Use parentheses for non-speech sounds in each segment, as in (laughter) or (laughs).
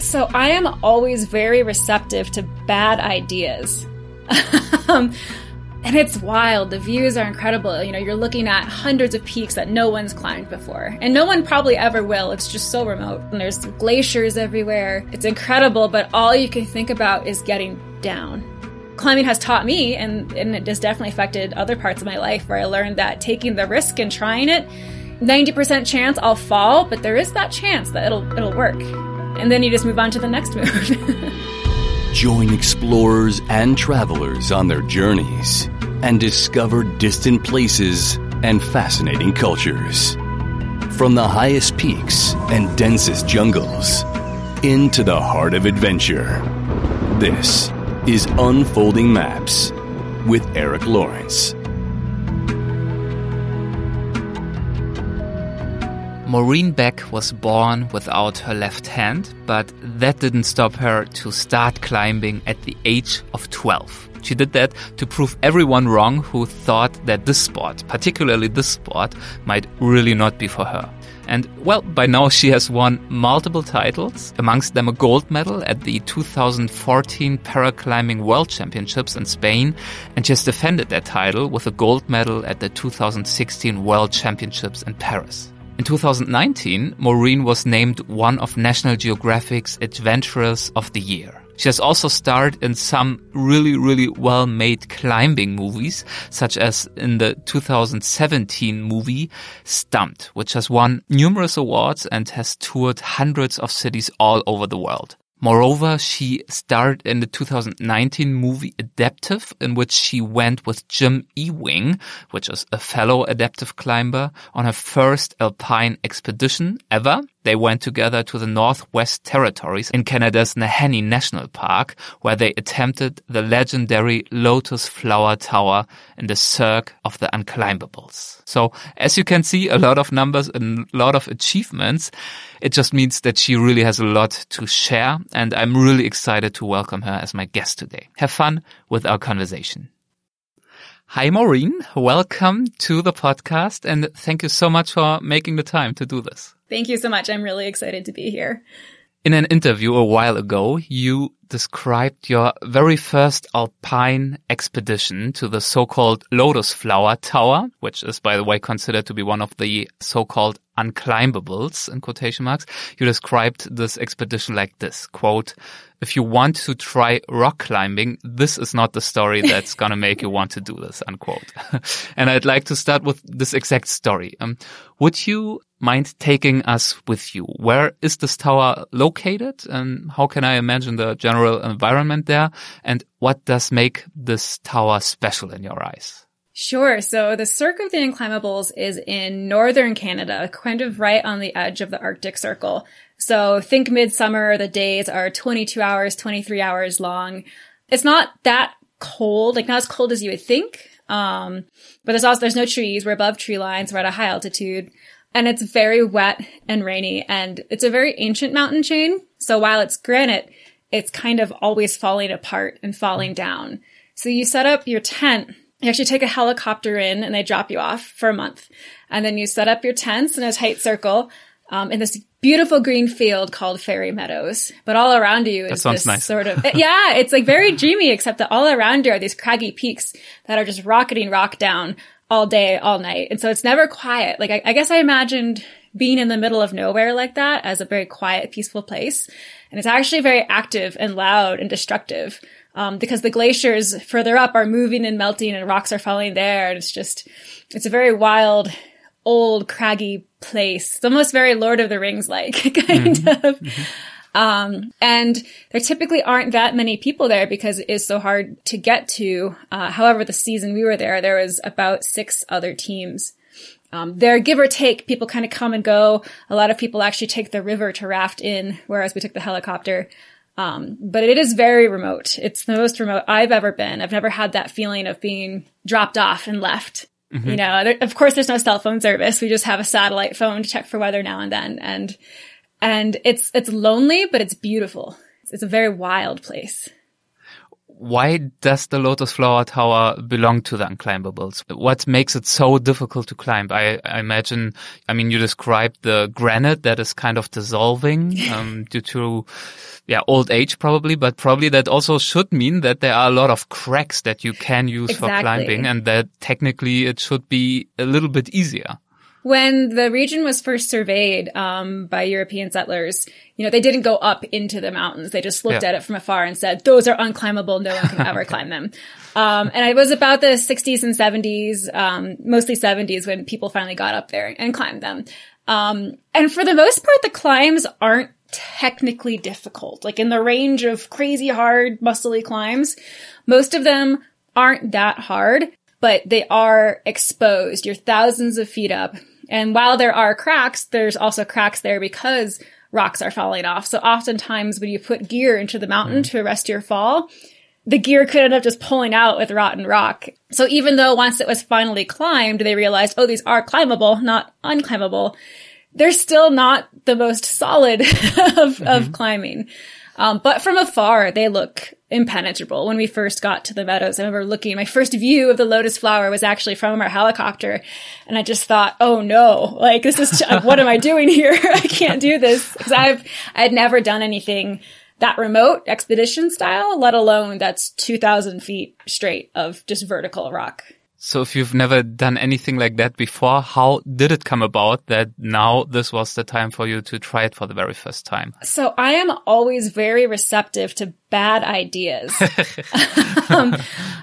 So I am always very receptive to bad ideas. (laughs) um, and it's wild. The views are incredible. You know, you're looking at hundreds of peaks that no one's climbed before. And no one probably ever will. It's just so remote. And there's glaciers everywhere. It's incredible, but all you can think about is getting down. Climbing has taught me, and, and it has definitely affected other parts of my life where I learned that taking the risk and trying it, 90% chance I'll fall, but there is that chance that it'll it'll work. And then you just move on to the next move. (laughs) Join explorers and travelers on their journeys and discover distant places and fascinating cultures. From the highest peaks and densest jungles into the heart of adventure. This is Unfolding Maps with Eric Lawrence. Maureen Beck was born without her left hand, but that didn't stop her to start climbing at the age of 12. She did that to prove everyone wrong who thought that this sport, particularly this sport, might really not be for her. And well, by now she has won multiple titles, amongst them a gold medal at the 2014 Paraclimbing World Championships in Spain, and she has defended that title with a gold medal at the 2016 World Championships in Paris. In 2019, Maureen was named one of National Geographic's Adventurers of the Year. She has also starred in some really, really well-made climbing movies, such as in the 2017 movie Stumped, which has won numerous awards and has toured hundreds of cities all over the world. Moreover, she starred in the 2019 movie Adaptive, in which she went with Jim Ewing, which is a fellow adaptive climber, on her first alpine expedition ever. They went together to the Northwest Territories in Canada's Nahanni National Park, where they attempted the legendary Lotus Flower Tower in the Cirque of the Unclimbables. So, as you can see, a lot of numbers and a lot of achievements. It just means that she really has a lot to share, and I'm really excited to welcome her as my guest today. Have fun with our conversation. Hi, Maureen. Welcome to the podcast, and thank you so much for making the time to do this. Thank you so much. I'm really excited to be here. In an interview a while ago, you described your very first alpine expedition to the so-called Lotus Flower Tower, which is, by the way, considered to be one of the so-called unclimbables in quotation marks. You described this expedition like this, quote, if you want to try rock climbing, this is not the story that's going to make you want to do this, unquote. (laughs) and I'd like to start with this exact story. Um, would you mind taking us with you? Where is this tower located and how can I imagine the general environment there? And what does make this tower special in your eyes? Sure. So the Cirque of the Unclimbables is in northern Canada, kind of right on the edge of the Arctic Circle. So think midsummer, the days are 22 hours, 23 hours long. It's not that cold, like not as cold as you would think. Um, but there's also, there's no trees. We're above tree lines. We're at a high altitude and it's very wet and rainy and it's a very ancient mountain chain. So while it's granite, it's kind of always falling apart and falling down. So you set up your tent you actually take a helicopter in and they drop you off for a month. And then you set up your tents in a tight circle um, in this beautiful green field called Fairy Meadows. But all around you is this nice. sort of, (laughs) yeah, it's like very dreamy, except that all around you are these craggy peaks that are just rocketing rock down all day, all night. And so it's never quiet. Like I, I guess I imagined being in the middle of nowhere like that as a very quiet, peaceful place. And it's actually very active and loud and destructive um, because the glaciers further up are moving and melting and rocks are falling there. And it's just, it's a very wild, old, craggy place. It's almost very Lord of the Rings like (laughs) kind mm-hmm. of. Mm-hmm. Um, and there typically aren't that many people there because it is so hard to get to. Uh, however, the season we were there, there was about six other teams. Um, there, give or take, people kind of come and go. A lot of people actually take the river to raft in, whereas we took the helicopter. Um, but it is very remote. It's the most remote I've ever been. I've never had that feeling of being dropped off and left. Mm-hmm. You know, there, of course, there's no cell phone service. We just have a satellite phone to check for weather now and then, and and it's it's lonely, but it's beautiful. It's, it's a very wild place. Why does the Lotus Flower Tower belong to the unclimbables? What makes it so difficult to climb? I, I imagine, I mean, you described the granite that is kind of dissolving (laughs) um, due to, yeah, old age probably, but probably that also should mean that there are a lot of cracks that you can use exactly. for climbing and that technically it should be a little bit easier. When the region was first surveyed um, by European settlers, you know, they didn't go up into the mountains. They just looked Yeah. at it from afar and said, those are unclimbable. No one can ever (laughs) climb them. Um, and it was about the 60s and 70s, um, mostly 70s when people finally got up there and climbed them. Um, and for the most part, the climbs aren't technically difficult. Like in the range of crazy hard, muscly climbs, most of them aren't that hard, but they are exposed. You're thousands of feet up. And while there are cracks, there's also cracks there because rocks are falling off. So oftentimes when you put gear into the mountain to arrest your fall, the gear could end up just pulling out with rotten rock. So even though once it was finally climbed, they realized, oh, these are climbable, not unclimbable, they're still not the most solid (laughs) of, of climbing. Um, but from afar, they look impenetrable. When we first got to the meadows, I remember looking, my first view of the lotus flower was actually from our helicopter. And I just thought, oh no, like this is, (laughs) what am I doing here? (laughs) I can't do this. Cause I've, I had never done anything that remote expedition style, let alone that's 2000 feet straight of just vertical rock. So if you've never done anything like that before, how did it come about that now this was the time for you to try it for the very first time? So I am always very receptive to bad ideas. (laughs) um,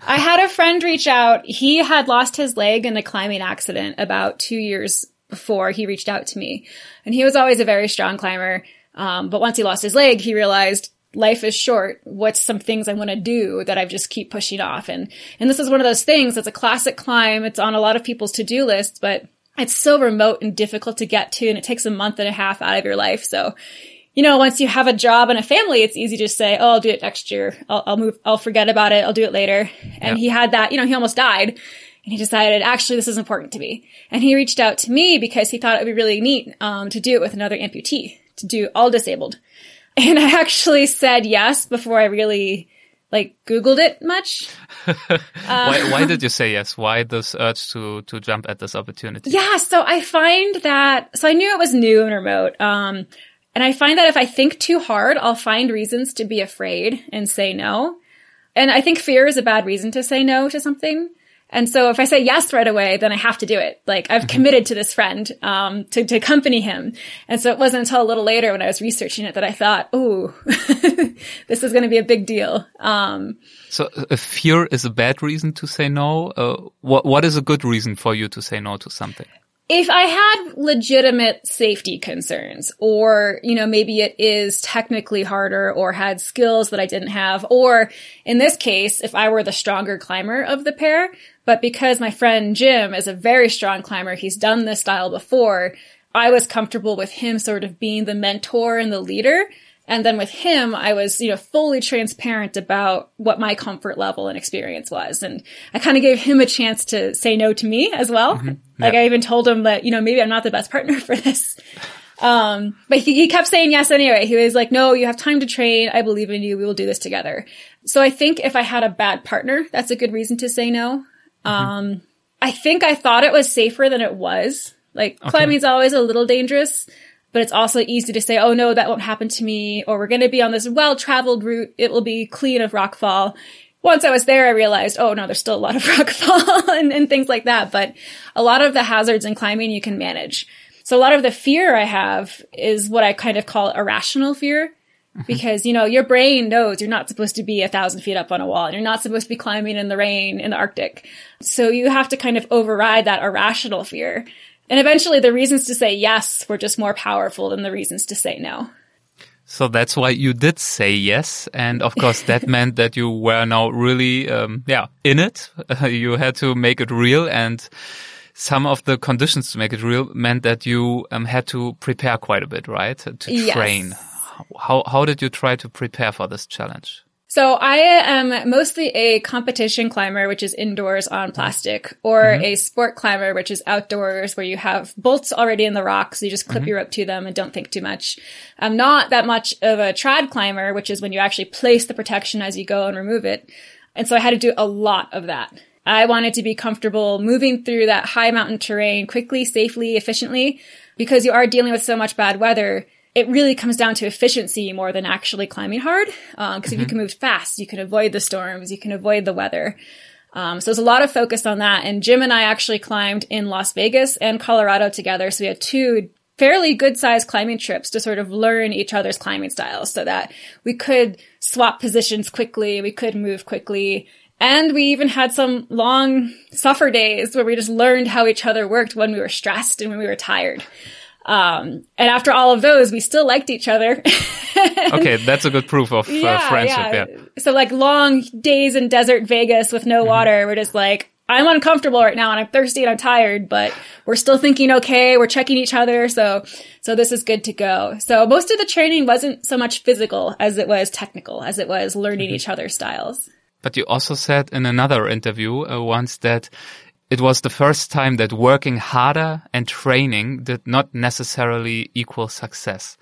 I had a friend reach out. He had lost his leg in a climbing accident about two years before he reached out to me. And he was always a very strong climber. Um, but once he lost his leg, he realized life is short. What's some things I want to do that I just keep pushing off? And, and this is one of those things. It's a classic climb. It's on a lot of people's to-do lists, but it's so remote and difficult to get to. And it takes a month and a half out of your life. So, you know, once you have a job and a family, it's easy to say, "Oh, I'll do it next year. I'll, I'll move. I'll forget about it. I'll do it later." And Yeah. he had that. You know, he almost died, and he decided, actually, this is important to me. And he reached out to me because he thought it would be really neat um, to do it with another amputee, to do all disabled. And I actually said yes before I really like Googled it much. (laughs) why, why did you say yes? Why this urge to, to jump at this opportunity? Yeah, so I find that so I knew it was new and remote. Um and I find that if I think too hard, I'll find reasons to be afraid and say no. And I think fear is a bad reason to say no to something. And so if I say yes right away, then I have to do it. Like I've committed to this friend, um, to, to accompany him. And so it wasn't until a little later when I was researching it that I thought, ooh, (laughs) this is going to be a big deal. Um, So if fear is a bad reason to say no, uh, what, what is a good reason for you to say no to something? if I had legitimate safety concerns, or, you know, maybe it is technically harder or had skills that I didn't have, or in this case, if I were the stronger climber of the pair, but because my friend Jim is a very strong climber, he's done this style before, I was comfortable with him sort of being the mentor and the leader. And then with him, I was, you know, fully transparent about what my comfort level and experience was. And I kind of gave him a chance to say no to me as well. Like I even told him that, you know, maybe I'm not the best partner (laughs) for this. Um, but he, he kept saying yes anyway. He was like, no, you have time to train. I believe in you. We will do this together. So I think if I had a bad partner, that's a good reason to say no. Um, I think I thought it was safer than it was. Like climbing's always a little dangerous, but it's also easy to say, oh no, that won't happen to me, or we're going to be on this well-traveled route. It will be clean of rockfall. Once I was there, I realized, oh no, there's still a lot of (laughs) rockfall (laughs) and, and things like that. But a lot of the hazards in climbing you can manage. So a lot of the fear I have is what I kind of call irrational fear. Because, you know, your brain knows you're not supposed to be a thousand feet up on a wall and you're not supposed to be climbing in the rain in the Arctic. So you have to kind of override that irrational fear. And eventually the reasons to say yes were just more powerful than the reasons to say no. So that's why you did say yes. And of course, that (laughs) meant that you were now really, um, yeah, in it. (laughs) you had to make it real. And some of the conditions to make it real meant that you um, had to prepare quite a bit, right? To Yes. How, how did you try to prepare for this challenge? So I am mostly a competition climber, which is indoors on plastic, or mm-hmm. a sport climber, which is outdoors where you have bolts already in the rock. So you just clip mm-hmm. your rope to them and don't think too much. I'm not that much of a trad climber, which is when you actually place the protection as you go and remove it. And so I had to do a lot of that. I wanted to be comfortable moving through that high mountain terrain quickly, safely, efficiently, because you are dealing with so much bad weather it really comes down to efficiency more than actually climbing hard. Because um, mm-hmm. if you mm-hmm. can move fast, you can avoid the storms, you can avoid the weather. Um, so there's a lot of focus on that. And Jim and I actually climbed in Las Vegas and Colorado together. So we had two fairly good sized climbing trips to sort of learn each other's climbing styles so that we could swap positions quickly, we could move quickly. And we even had some long suffer days where we just learned how each other worked when we were stressed and when we were tired. Um, and after all of those, we still liked each other. (laughs) okay, that's a good proof of uh, yeah, friendship. Yeah. yeah. So like long days in desert Vegas with no mm-hmm. water, we're just like, I'm uncomfortable right now and I'm thirsty and I'm tired, but we're still thinking okay, we're checking each other, so so this is good to go. So most of the training wasn't so much physical as it was technical, as it was learning mm-hmm. each other's styles. But you also said in another interview uh, once that it was the first time that working harder and training did not necessarily equal success.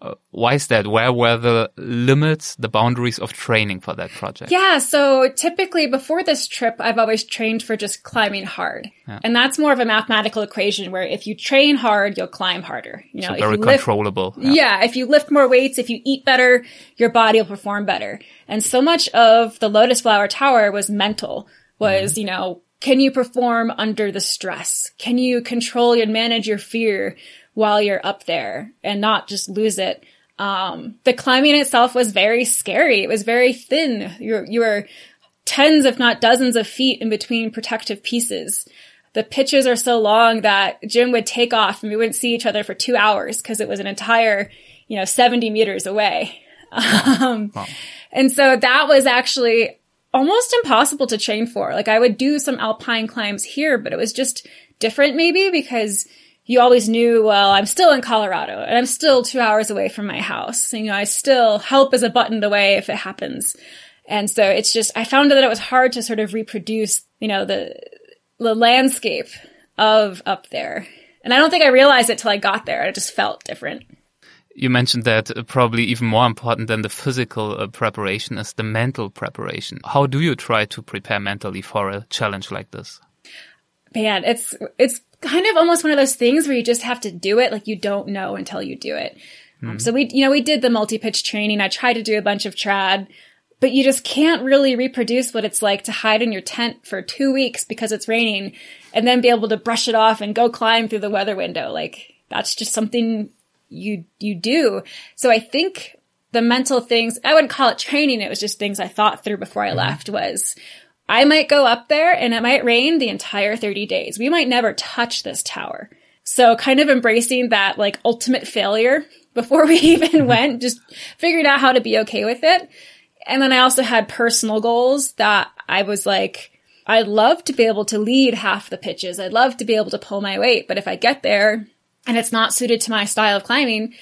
Uh, why is that? Where were the limits, the boundaries of training for that project? Yeah, so typically before this trip, I've always trained for just climbing hard. Yeah. And that's more of a mathematical equation where if you train hard, you'll climb harder. You know, so very controllable. Lift, yeah. yeah, if you lift more weights, if you eat better, your body will perform better. And so much of the Lotus Flower Tower was mental, was, mm-hmm. you know, can you perform under the stress? Can you control and manage your fear while you're up there and not just lose it? Um, the climbing itself was very scary. It was very thin. You're, you were tens, if not dozens of feet in between protective pieces. The pitches are so long that Jim would take off and we wouldn't see each other for two hours because it was an entire, you know, 70 meters away. (laughs) Um, wow. and so that was actually almost impossible to train for. Like I would do some alpine climbs here, but it was just different maybe because you always knew, well, I'm still in Colorado and I'm still two hours away from my house. You know, I still help as a button away if it happens. And so it's just, I found that it was hard to sort of reproduce, you know, the, the landscape of up there. And I don't think I realized it till I got there. It just felt different you mentioned that uh, probably even more important than the physical uh, preparation is the mental preparation. How do you try to prepare mentally for a challenge like this? Man, it's it's kind of almost one of those things where you just have to do it like you don't know until you do it. Mm-hmm. Um, so we, you know, we did the multi-pitch training. I tried to do a bunch of trad, but you just can't really reproduce what it's like to hide in your tent for two weeks because it's raining and then be able to brush it off and go climb through the weather window. Like that's just something you you do. So I think the mental things, I wouldn't call it training, it was just things I thought through before I mm-hmm. left was I might go up there and it might rain the entire 30 days. We might never touch this tower. So kind of embracing that like ultimate failure (laughs) before we (laughs) even mm-hmm. went, just figuring out how to be okay with it. And then I also had personal goals that I was like, I'd love to be able to lead half the pitches. I'd love to be able to pull my weight. But if I get there and it's not suited to my style of climbing,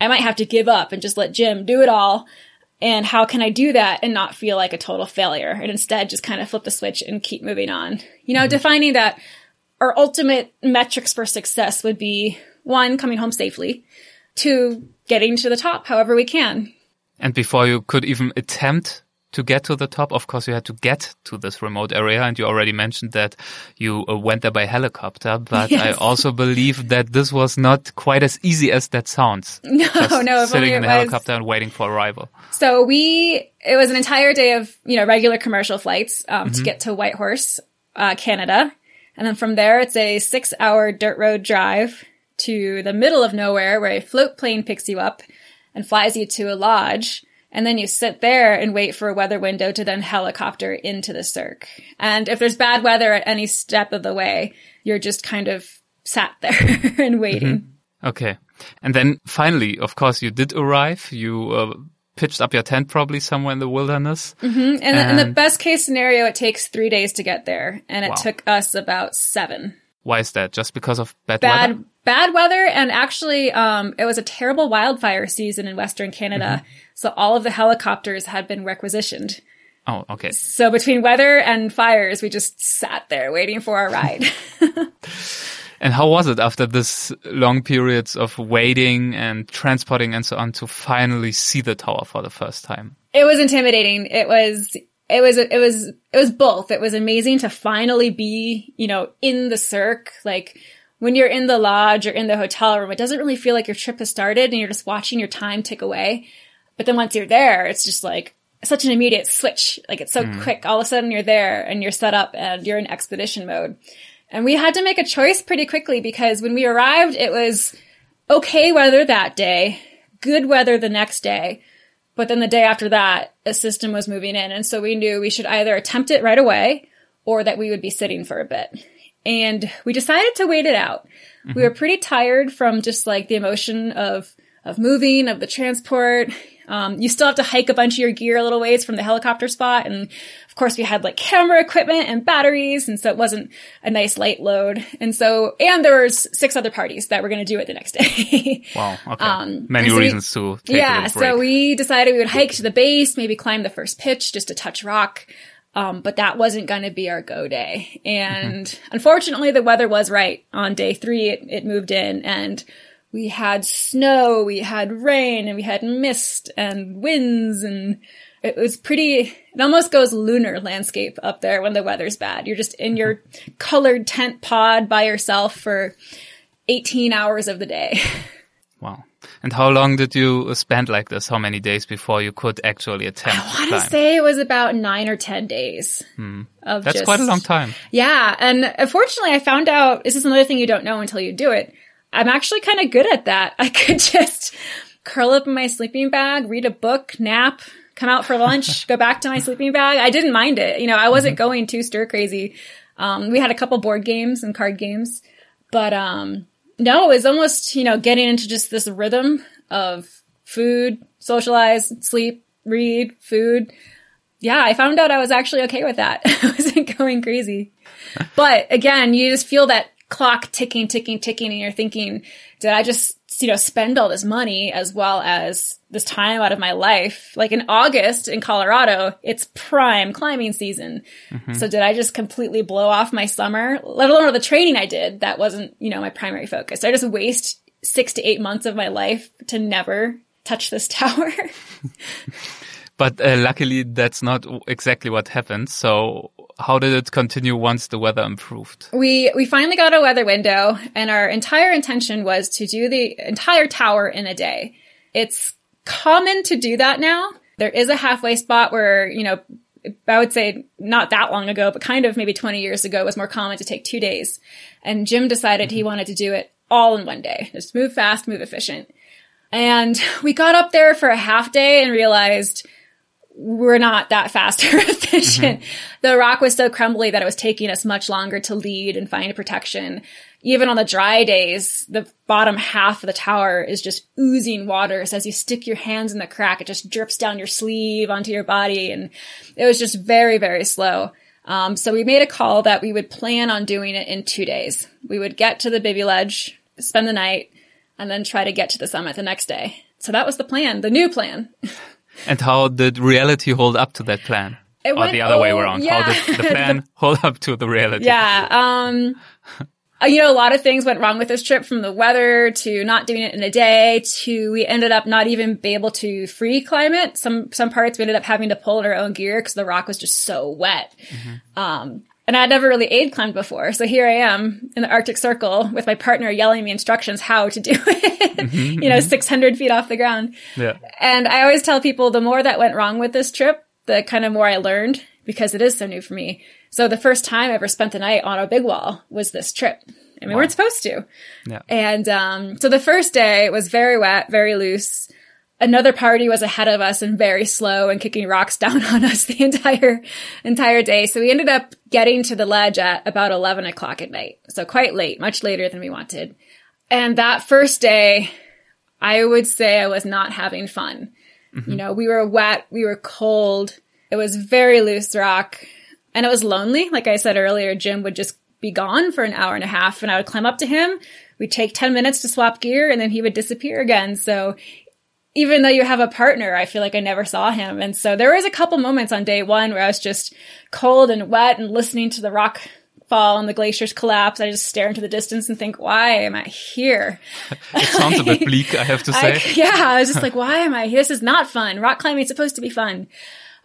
I might have to give up and just let Jim do it all. And how can I do that and not feel like a total failure and instead just kind of flip the switch and keep moving on? You know, mm-hmm. defining that our ultimate metrics for success would be one, coming home safely, two, getting to the top however we can. And before you could even attempt to get to the top, of course, you had to get to this remote area. And you already mentioned that you uh, went there by helicopter. But yes. I also believe that this was not quite as easy as that sounds. (laughs) No, Just no, sitting in a helicopter and waiting for arrival. So we, it was an entire day of, you know, regular commercial flights, um, mm-hmm. to get to Whitehorse, uh, Canada. And then from there, it's a six hour dirt road drive to the middle of nowhere where a float plane picks you up and flies you to a lodge and then you sit there and wait for a weather window to then helicopter into the cirque. And if there's bad weather at any step of the way, you're just kind of sat (laughs) there and waiting. Mm-hmm. Okay. And then finally, of course, you did arrive. You uh, pitched up your tent probably somewhere in the wilderness. Mm-hmm. And, and, in the best case scenario, it takes three days to get there. And it wow. took us about seven. Why is that? Just because of bad, bad weather? bad weather and actually um, it was a terrible wildfire season in western canada so all of the helicopters had been requisitioned. Oh, okay. so between weather and fires we just sat there waiting for our ride. (laughs) And how was it after this long periods of waiting and transporting and so on to finally see the tower for the first time? it was intimidating. It was it was it was it was both. It was amazing to finally be you know in the cirque. Like when you're in the lodge or in the hotel room it doesn't really feel like your trip has started and you're just watching your time tick away but then once you're there it's just like such an immediate switch like it's so hmm. quick all of a sudden you're there and you're set up and you're in expedition mode and we had to make a choice pretty quickly because when we arrived it was okay weather that day good weather the next day but then the day after that, a system was moving in. And so we knew we should either attempt it right away or that we would be sitting for a bit. And we decided to wait it out. We mm-hmm. were pretty tired from just like the emotion of, of moving, of the transport. Um, you still have to hike a bunch of your gear a little ways from the helicopter spot. And of course we had like camera equipment and batteries. And so it wasn't a nice light load. And so, and there was six other parties that were going to do it the next day. (laughs) Wow. Okay. Um, Many so we- reasons to take yeah, so we decided we would hike to the base, maybe climb the first pitch just to touch rock. Um, but that wasn't going to be our go day. And unfortunately, the weather was right. On day three, it, it moved in and we had snow, we had rain, and we had mist and winds and it was pretty, it almost goes lunar landscape up there when the weather's bad. You're just in your colored tent pod by yourself for 18 hours of the day. (laughs) wow. And how long did you spend like this? How many days before you could actually attempt I want to say it was about nine or ten days. Of Hmm. That's just- quite a long time. Yeah, and unfortunately, I found out this is another thing you don't know until you do it. I'm actually kind of good at that. (laughs) I could just curl up in my sleeping bag, read a book, nap, come out for lunch, (laughs) go back to my sleeping bag. I didn't mind it. You know, I wasn't going too stir crazy. Um, we had a couple board games and card games, but um, no, it was almost you know getting into just this rhythm of food, socialize, sleep, read, food. Yeah, I found out I was actually okay with that. (laughs) I wasn't going crazy. But again, you just feel that clock ticking, ticking, ticking, and you're thinking, did I just, you know, spend all this money as well as this time out of my life? Like in August in Colorado, it's prime climbing season. So did I just completely blow off my summer, let alone all the training I did? That wasn't, you know, my primary focus. I just waste six to eight months of my life to never touch this (laughs) tower. (laughs) But uh, luckily, that's not exactly what happened. So, how did it continue once the weather improved? we we finally got a weather window and our entire intention was to do the entire tower in a day. It's common to do that now. There is a halfway spot where, you know, I would say not that long ago, but kind of maybe 20 years ago it was more common to take two days. And Jim decided he mm-hmm. wanted to do it all in one day. Just move fast, move efficient. And we got up there for a half day and realized we're not that fast (laughs) or efficient. The rock was so crumbly that it was taking us much longer to lead and find protection. Even on the dry days, the bottom half of the tower is just oozing water. So as you stick your hands in the crack, it just drips down your sleeve onto your body. And it was just very, very slow. Um, so we made a call that we would plan on doing it in two days. We would get to the Bivy Ledge, spend the night, and then try to get to the summit the next day. So that was the plan, the new plan. (laughs) And how did reality hold up to that plan? It or the other way around? yeah. How did the plan (laughs) hold up to the reality? Yeah. Um, uh, you know, a lot of things went wrong with this trip from the weather to not doing it in a day to we ended up not even be able to free climb it. Some, some parts we ended up having to pull in our own gear because the rock was just so wet. Um, and I'd never really aid climbed before. So here I am in the Arctic Circle with my partner yelling me instructions how to do (laughs) it, you know, 600 feet off the ground. Yeah. And I always tell people the more that went wrong with this trip, the kind of more I learned because it is so new for me. So the first time I ever spent the night on a big wall was this trip. And we weren't supposed to. Yeah. And um, so the first day was very wet, very loose. Another party was ahead of us and very slow and kicking rocks (laughs) down on us the entire entire day. So we ended up getting to the ledge at about eleven o'clock at night. So quite late, much later than we wanted. And that first day, I would say I was not having fun. Mm-hmm. You know, we were wet, we were cold. It was very loose rock, and it was lonely. Like I said earlier, Jim would just be gone for an hour and a half and I would climb up to him. We'd take 10 minutes to swap gear and then he would disappear again. So even though you have a partner, I feel like I never saw him. And so there was a couple moments on day one where I was just cold and wet and listening to the rock fall and the glaciers collapse. I just stare into the distance and think, why am I here? (laughs) it sounds a bit (laughs) bleak, I have to say. I, yeah, I was just like, why am I here? This is not fun. Rock climbing is supposed to be fun.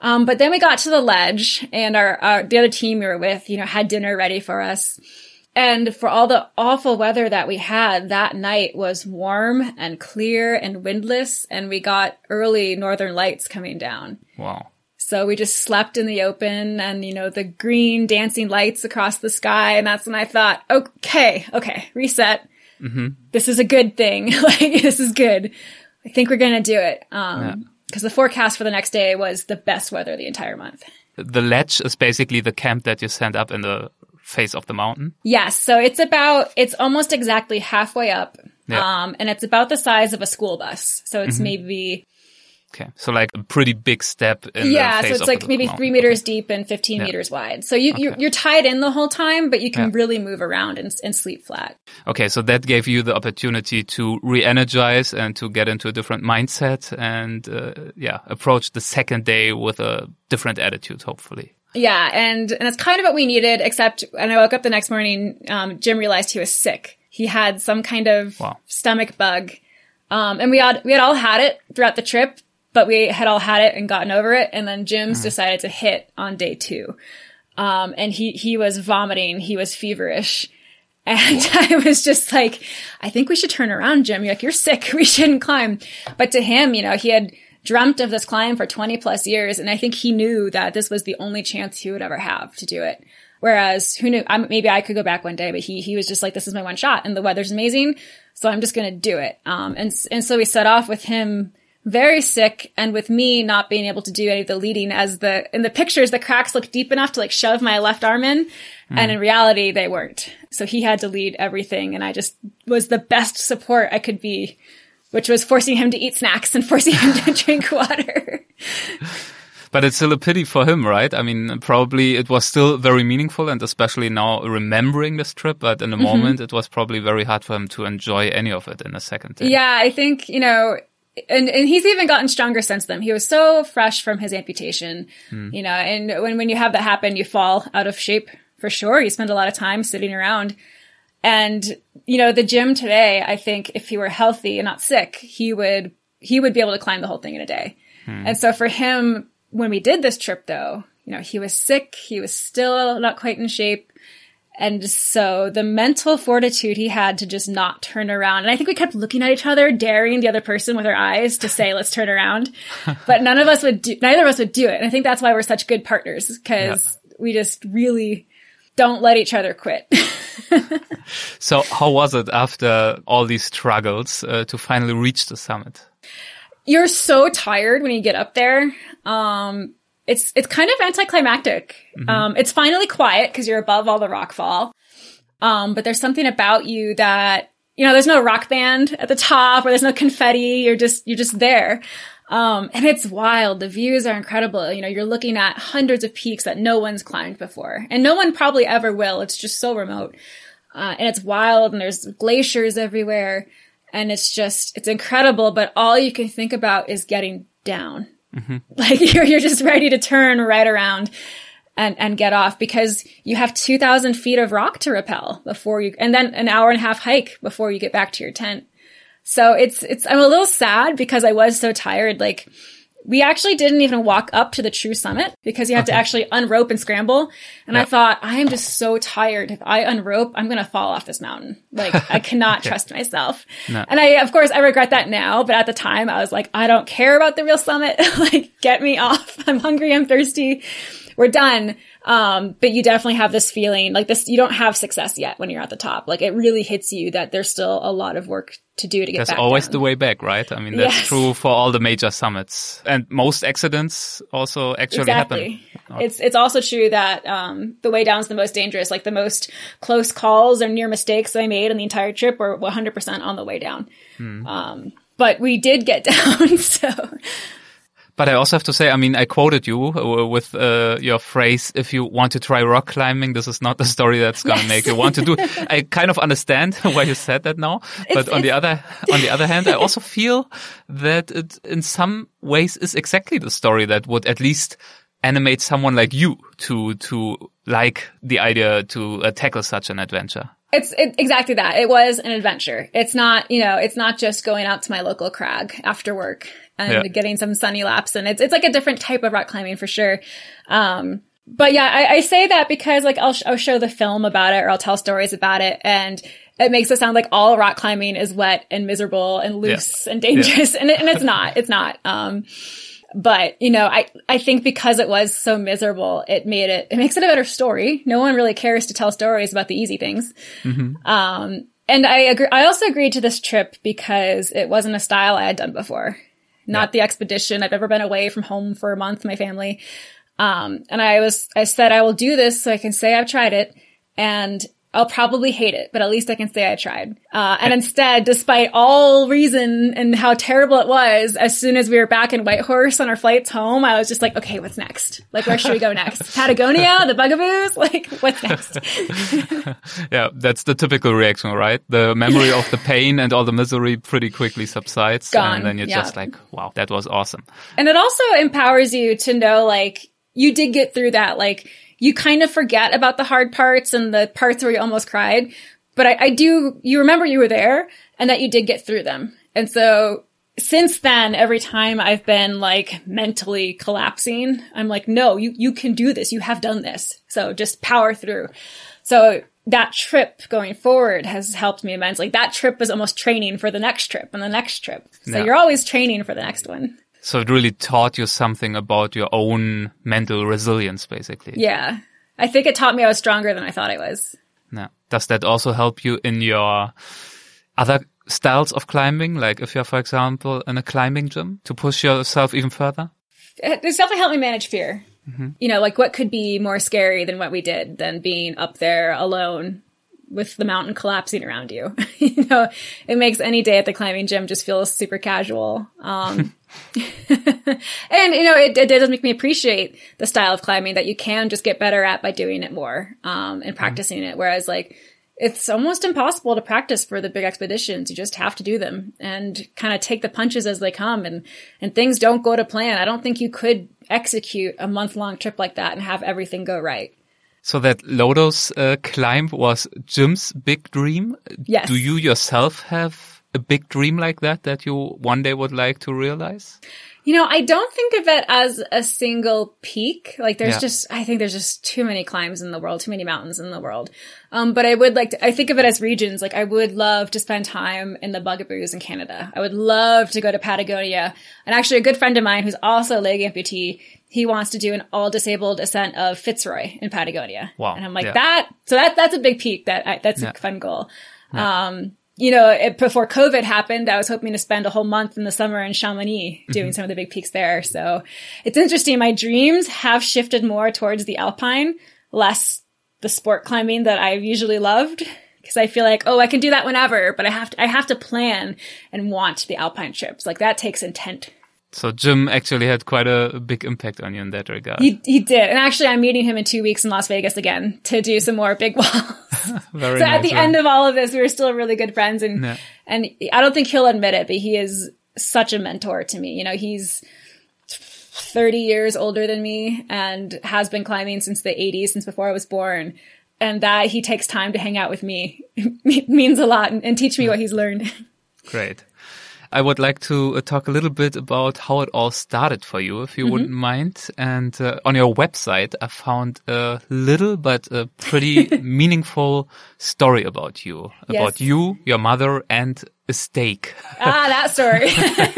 Um, but then we got to the ledge and our, our, the other team we were with, you know, had dinner ready for us. And for all the awful weather that we had, that night was warm and clear and windless. And we got early northern lights coming down. Wow. So we just slept in the open and, you know, the green dancing lights across the sky. And that's when I thought, okay, okay, reset. Mm-hmm. This is a good thing. (laughs) like, this is good. I think we're going to do it. Um, yeah because the forecast for the next day was the best weather the entire month. The ledge is basically the camp that you send up in the face of the mountain. Yes, so it's about it's almost exactly halfway up, yeah. um, and it's about the size of a school bus. So it's mm-hmm. maybe Okay, so like a pretty big step. yeah, so it's like maybe mountain. three meters okay. deep and fifteen yeah. meters wide. So you, okay. you're, you're, tied in the whole time, but you can yeah. really move around and, and sleep flat. Okay, so that gave you the opportunity to re-energize and to get into a different mindset and uh, yeah, approach the second day with a different attitude, hopefully. Yeah, and and that's kind of what we needed. Except when I woke up the next morning, um, Jim realized he was sick. He had some kind of wow. stomach bug. Um, and we had we had all had it throughout the trip, but we had all had it and gotten over it. And then Jim's mm. decided to hit on day two. Um, and he, he was vomiting. He was feverish. (laughs) And I was just like, I think we should turn around, Jim. You're like, you're sick. (laughs) We shouldn't climb. But to him, you know, he had dreamt of this climb for 20 plus years. And I think he knew that this was the only chance he would ever have to do it. Whereas who knew, I'm, maybe I could go back one day, but he, he was just like, this is my one shot and the weather's amazing. So I'm just going to do it. Um, and, and so we set off with him very sick and with me not being able to do any of the leading as the in the pictures the cracks look deep enough to like shove my left arm in mm. and in reality they weren't so he had to lead everything and i just was the best support i could be which was forcing him to eat snacks and forcing him to (laughs) drink water but it's still a pity for him, right? I mean, probably it was still very meaningful and especially now remembering this trip, but in the mm-hmm. moment it was probably very hard for him to enjoy any of it in a second. Day. Yeah, I think, you know, and, and he's even gotten stronger since then. He was so fresh from his amputation, hmm. you know, and when, when you have that happen, you fall out of shape for sure. You spend a lot of time sitting around. And, you know, the Jim today, I think if he were healthy and not sick, he would, he would be able to climb the whole thing in a day. Hmm. And so for him, when we did this trip though, you know, he was sick. He was still not quite in shape. And so the mental fortitude he had to just not turn around. And I think we kept looking at each other, daring the other person with our eyes to say, let's turn around. (laughs) But none of us would do, neither of us would do it. And I think that's why we're such good partners because yeah. we just really don't let each other quit. (laughs) so how was it after all these struggles uh, to finally reach the summit? You're so tired when you get up there. Um, it's it's kind of anticlimactic. Mm-hmm. Um, it's finally quiet because you're above all the rock fall. Um, but there's something about you that you know. There's no rock band at the top, or there's no confetti. You're just you're just there. Um, and it's wild. The views are incredible. You know, you're looking at hundreds of peaks that no one's climbed before, and no one probably ever will. It's just so remote, uh, and it's wild. And there's glaciers everywhere, and it's just it's incredible. But all you can think about is getting down Mm-hmm. (laughs) Like you're, you're just ready to turn right around and, and get off because you have 2000 feet of rock to rappel before you, and then an hour and a half hike before you get back to your tent. So it's, it's, I'm a little sad because I was so tired. Like, we actually didn't even walk up to the true summit because you have okay. to actually unrope and scramble. And I thought, I am just so tired. If I unrope, I'm going to fall off this mountain. Like I (laughs) cannot okay. trust myself. No. And I, of course, I regret that now, but at the time I was like, I don't care about the real summit. (laughs) like get me off. (laughs) I'm hungry. I'm thirsty. We're done. Um, but you definitely have this feeling like this, you don't have success yet when you're at the top. Like it really hits you that there's still a lot of work to do to get that's back. Always down. the way back, right? I mean, that's yes. true for all the major summits and most accidents also actually exactly. happen. It's, it's also true that, um, the way down is the most dangerous. Like the most close calls or near mistakes I made on the entire trip were 100% on the way down. Hmm. Um, but we did get (laughs) down. So But I also have to say, I mean, I quoted you uh, with uh, your phrase, if you want to try rock climbing, this is not the story that's going to yes. make you want to do. (laughs) I kind of understand (laughs) why you said that now. It's, but on the other, on the other hand, I also feel that it in some ways is exactly the story that would at least animate someone like you to, to like the idea to uh, tackle such an adventure. It's it, exactly that. It was an adventure. It's not, you know, it's not just going out to my local crag after work and yeah. getting some sunny laps. And it's, it's like a different type of rock climbing for sure. Um, but yeah, I, I say that because like I'll, sh- I'll show the film about it or I'll tell stories about it and it makes it sound like all rock climbing is wet and miserable and loose yeah. and dangerous. Yeah. (laughs) And, it, and it's not, it's not. Um, but you know, I, I think because it was so miserable, it made it, it makes it a better story. No one really cares to tell stories about the easy things. Mm-hmm. Um, and I agree, I also agreed to this trip because it wasn't a style I had done before. Not yeah. the expedition. I've ever been away from home for a month, my family. Um, and I was, I said, I will do this so I can say I've tried it. And I'll probably hate it, but at least I can say I tried. Uh, and instead, despite all reason and how terrible it was, as soon as we were back in Whitehorse on our flights home, I was just like, okay, what's next? Like, where should we go next? (laughs) Patagonia, the bugaboos? (laughs) Like, what's next? (laughs) yeah, that's the typical reaction, right? The memory of the pain and all the misery pretty quickly subsides. Gone. And then you're yeah. just like, wow, that was awesome. And it also empowers you to know, like, you did get through that. Like, you kind of forget about the hard parts and the parts where you almost cried. But I, I do, you remember you were there and that you did get through them. And so since then, every time I've been like mentally collapsing, I'm like, no, you, you can do this. You have done this. So just power through. So that trip going forward has helped me immensely. That trip was almost training for the next trip and the next trip. So you're always training for the next one. So it really taught you something about your own mental resilience, basically. Yeah. I think it taught me I was stronger than I thought I was. Yeah. Does that also help you in your other styles of climbing? Like if you're, for example, in a climbing gym to push yourself even further? It's definitely helped me manage fear. Mm-hmm. You know, like what could be more scary than what we did than being up there alone with the mountain collapsing around you. (laughs) you know, it makes any day at the climbing gym just feel super casual. Um, (laughs) and you know, it, it, does make me appreciate the style of climbing that you can just get better at by doing it more, um, and practicing it. Whereas like, it's almost impossible to practice for the big expeditions. You just have to do them and kind of take the punches as they come and, and things don't go to plan. I don't think you could execute a month long trip like that and have everything go right. So that Lotus uh, climb was Jim's big dream. Yes. Do you yourself have a big dream like that that you one day would like to realize? You know, I don't think of it as a single peak. Like there's yeah. just, I think there's just too many climbs in the world, too many mountains in the world. Um, but I would like to, I think of it as regions. Like I would love to spend time in the bugaboos in Canada. I would love to go to Patagonia. And actually a good friend of mine who's also a leg amputee, he wants to do an all disabled ascent of Fitzroy in Patagonia. Wow. And I'm like, yeah. that, so that, that's a big peak that, I, that's yeah. a fun goal. Yeah. Um, you know, it, before COVID happened, I was hoping to spend a whole month in the summer in Chamonix doing mm-hmm. some of the big peaks there. So it's interesting. My dreams have shifted more towards the Alpine, less the sport climbing that I've usually loved. Cause I feel like, oh, I can do that whenever, but I have to, I have to plan and want the Alpine trips. Like that takes intent. So Jim actually had quite a big impact on you in that regard. He, he did. And actually I'm meeting him in two weeks in Las Vegas again to do some more big walls. (laughs) Very so nice, at the end of all of this, we were still really good friends and, yeah. and I don't think he'll admit it, but he is such a mentor to me. You know, he's 30 years older than me and has been climbing since the 80s, since before I was born. And that he takes time to hang out with me (laughs) means a lot and, and teach me what he's learned. Great. I would like to uh, talk a little bit about how it all started for you, if you mm -hmm. wouldn't mind. And uh, on your website, I found a little but a pretty (laughs) meaningful story about you, about yes. you, your mother, and a steak. Ah, that story.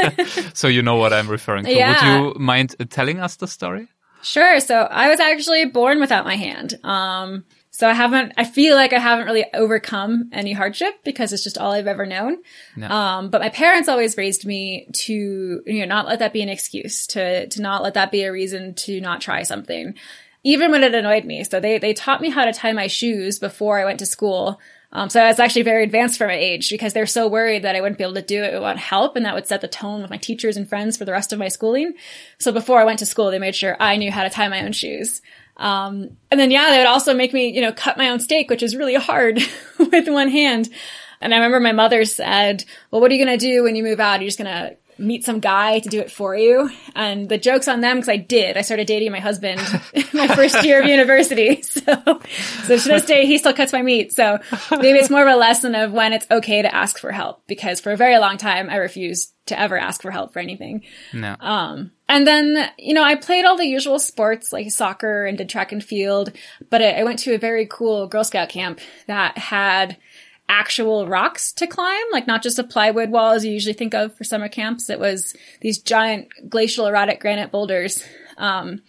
(laughs) so you know what I'm referring to. Yeah. Would you mind telling us the story? Sure. So I was actually born without my hand. Um, so I haven't, I feel like I haven't really overcome any hardship because it's just all I've ever known. No. Um, but my parents always raised me to, you know, not let that be an excuse, to, to not let that be a reason to not try something, even when it annoyed me. So they, they taught me how to tie my shoes before I went to school. Um, so I was actually very advanced for my age because they're so worried that I wouldn't be able to do it without help and that would set the tone with my teachers and friends for the rest of my schooling. So before I went to school, they made sure I knew how to tie my own shoes. Um, and then yeah, they would also make me, you know, cut my own steak, which is really hard (laughs) with one hand. And I remember my mother said, well, what are you going to do when you move out? Are you just going to meet some guy to do it for you. And the joke's on them because I did. I started dating my husband (laughs) my first year of university. (laughs) So, so to this day, he still cuts my meat. So maybe it's more of a lesson of when it's okay to ask for help because for a very long time, I refused to ever ask for help for anything. No. Um, and then, you know, I played all the usual sports like soccer and did track and field, but I, I went to a very cool Girl Scout camp that had actual rocks to climb, like not just a plywood wall as you usually think of for summer camps. It was these giant glacial erratic granite boulders. Um,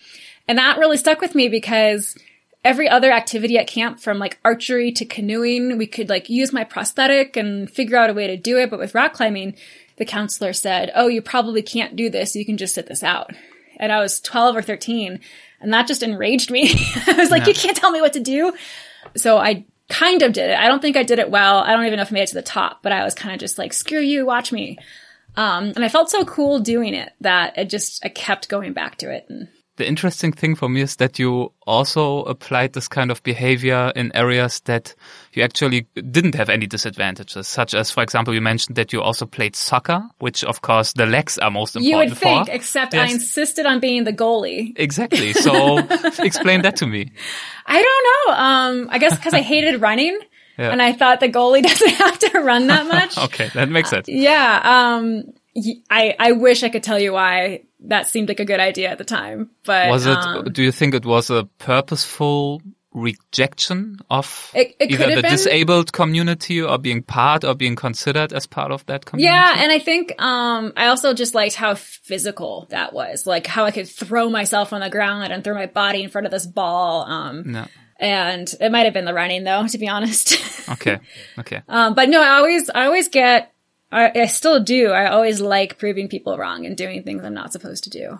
and that really stuck with me because every other activity at camp from like archery to canoeing, we could like use my prosthetic and figure out a way to do it. But with rock climbing, the counselor said, Oh, you probably can't do this. You can just sit this out. And I was 12 or 13 and that just enraged me. (laughs) I was like, yeah. you can't tell me what to do. So I kind of did it. I don't think I did it well. I don't even know if I made it to the top, but I was kind of just like, screw you, watch me. Um, and I felt so cool doing it that it just, I kept going back to it. And the interesting thing for me is that you also applied this kind of behavior in areas that you actually didn't have any disadvantages, such as, for example, you mentioned that you also played soccer, which of course the legs are most important. You would think, for. except yes. I insisted on being the goalie. Exactly. (laughs) So explain that to me. I don't know. Um, I guess because I hated (laughs) running. Yeah. And I thought the goalie (laughs) doesn't have to run that much. okay, that makes sense. Uh, yeah. Um, I, I wish I could tell you why that seemed like a good idea at the time, but was it? Um, do you think it was a purposeful rejection of it, it either the been. disabled community or being part or being considered as part of that community? Yeah, and I think um, I also just liked how physical that was, like how I could throw myself on the ground and throw my body in front of this ball. Um, no. And it might have been the running though, to be honest. okay. (laughs) Okay. Um, but no, I always, I always get I, I still do. I always like proving people wrong and doing things I'm not supposed to do.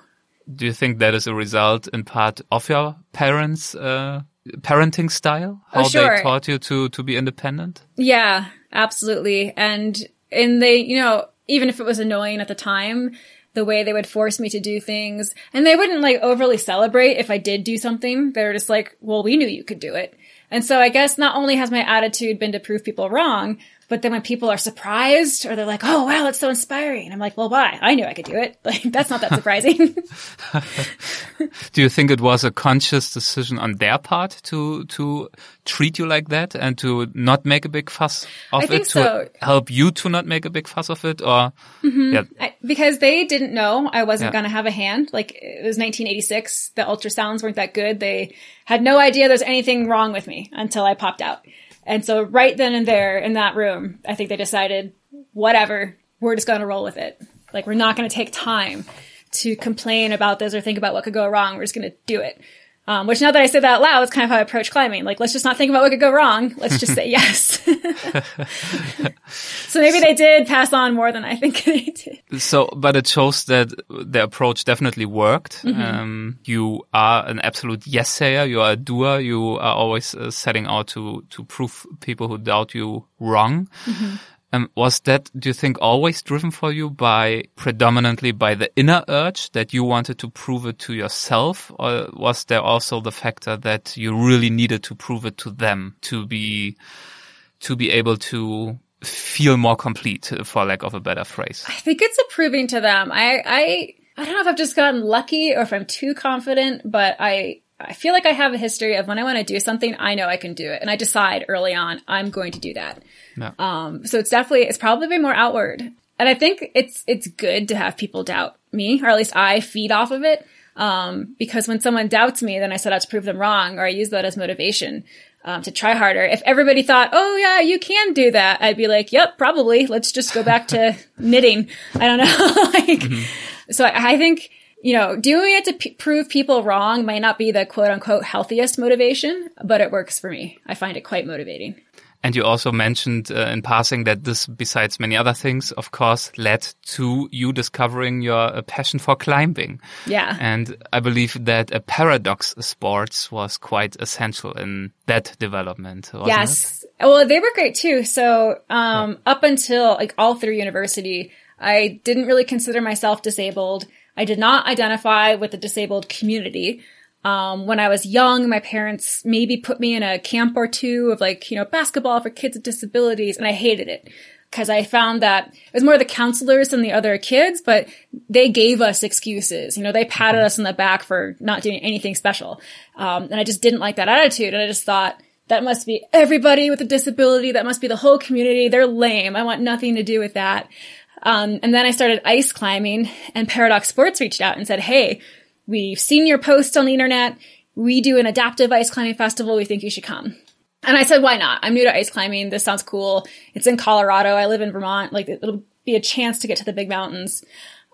Do you think that is a result in part of your parents' uh, parenting style? How oh, sure. they taught you to to be independent? Yeah, absolutely. And and they, you know, even if it was annoying at the time, the way they would force me to do things, and they wouldn't like overly celebrate if I did do something. They were just like, "Well, we knew you could do it." And so I guess not only has my attitude been to prove people wrong, but then when people are surprised or they're like, "Oh wow, it's so inspiring," I'm like, "Well, why? I knew I could do it. (laughs) Like that's not that surprising." (laughs) do you think it was a conscious decision on their part to to treat you like that and to not make a big fuss of it to so. help you to not make a big fuss of it, or mm-hmm. yeah. I, because they didn't know I wasn't Yeah. going to have a hand. Like it was 1986, the ultrasounds weren't that good. They had no idea there's anything wrong with me until I popped out. And so right then and there in that room, I think they decided, whatever, we're just going to roll with it. Like we're not going to take time to complain about this or think about what could go wrong. We're just going to do it. Um, which now that I say that out loud, it's kind of how I approach climbing. Like, let's just not think about what could go wrong. Let's just say (laughs) yes. (laughs) so maybe they did pass on more than I think (laughs) they did. So, but it shows that the approach definitely worked. Mm-hmm. Um, you are an absolute yes sayer. You are a doer. You are always uh, setting out to to prove people who doubt you wrong. Mm-hmm. Um, was that, do you think, always driven for you by predominantly by the inner urge that you wanted to prove it to yourself, or was there also the factor that you really needed to prove it to them to be to be able to feel more complete, for lack of a better phrase? I think it's a proving to them. I, I, I don't know if I've just gotten lucky or if I'm too confident, but I, I feel like I have a history of when I want to do something, I know I can do it. And I decide early on, I'm going to do that. No. Um, so it's definitely, it's probably been more outward. And I think it's, it's good to have people doubt me, or at least I feed off of it. Um, because when someone doubts me, then I set out to prove them wrong, or I use that as motivation. Um, to try harder. If everybody thought, oh yeah, you can do that, I'd be like, yep, probably. Let's just go back to (laughs) knitting. I don't know. (laughs) like, Mm-hmm. so I, I think, you know, doing it to p- prove people wrong might not be the quote unquote healthiest motivation, but it works for me. I find it quite motivating. And you also mentioned uh, in passing that this, besides many other things, of course, led to you discovering your uh, passion for climbing. Yeah. And I believe that a Paradox Sports was quite essential in that development. yes. It? Well, they were great too. So, um, up until like all through university, I didn't really consider myself disabled. I did not identify with the disabled community. Um, when I was young, my parents maybe put me in a camp or two of like, you know, basketball for kids with disabilities, and I hated it because I found that it was more the counselors than the other kids, but they gave us excuses. You know, they patted us on the back for not doing anything special. Um, and I just didn't like that attitude. And I just thought, that must be everybody with a disability. That must be the whole community. They're lame. I want nothing to do with that. Um, and then I started ice climbing and Paradox Sports reached out and said, Hey, we've seen your posts on the internet. We do an adaptive ice climbing festival. We think you should come. And I said, why not? I'm new to ice climbing. This sounds cool. It's in Colorado. I live in Vermont. Like it'll be a chance to get to the big mountains.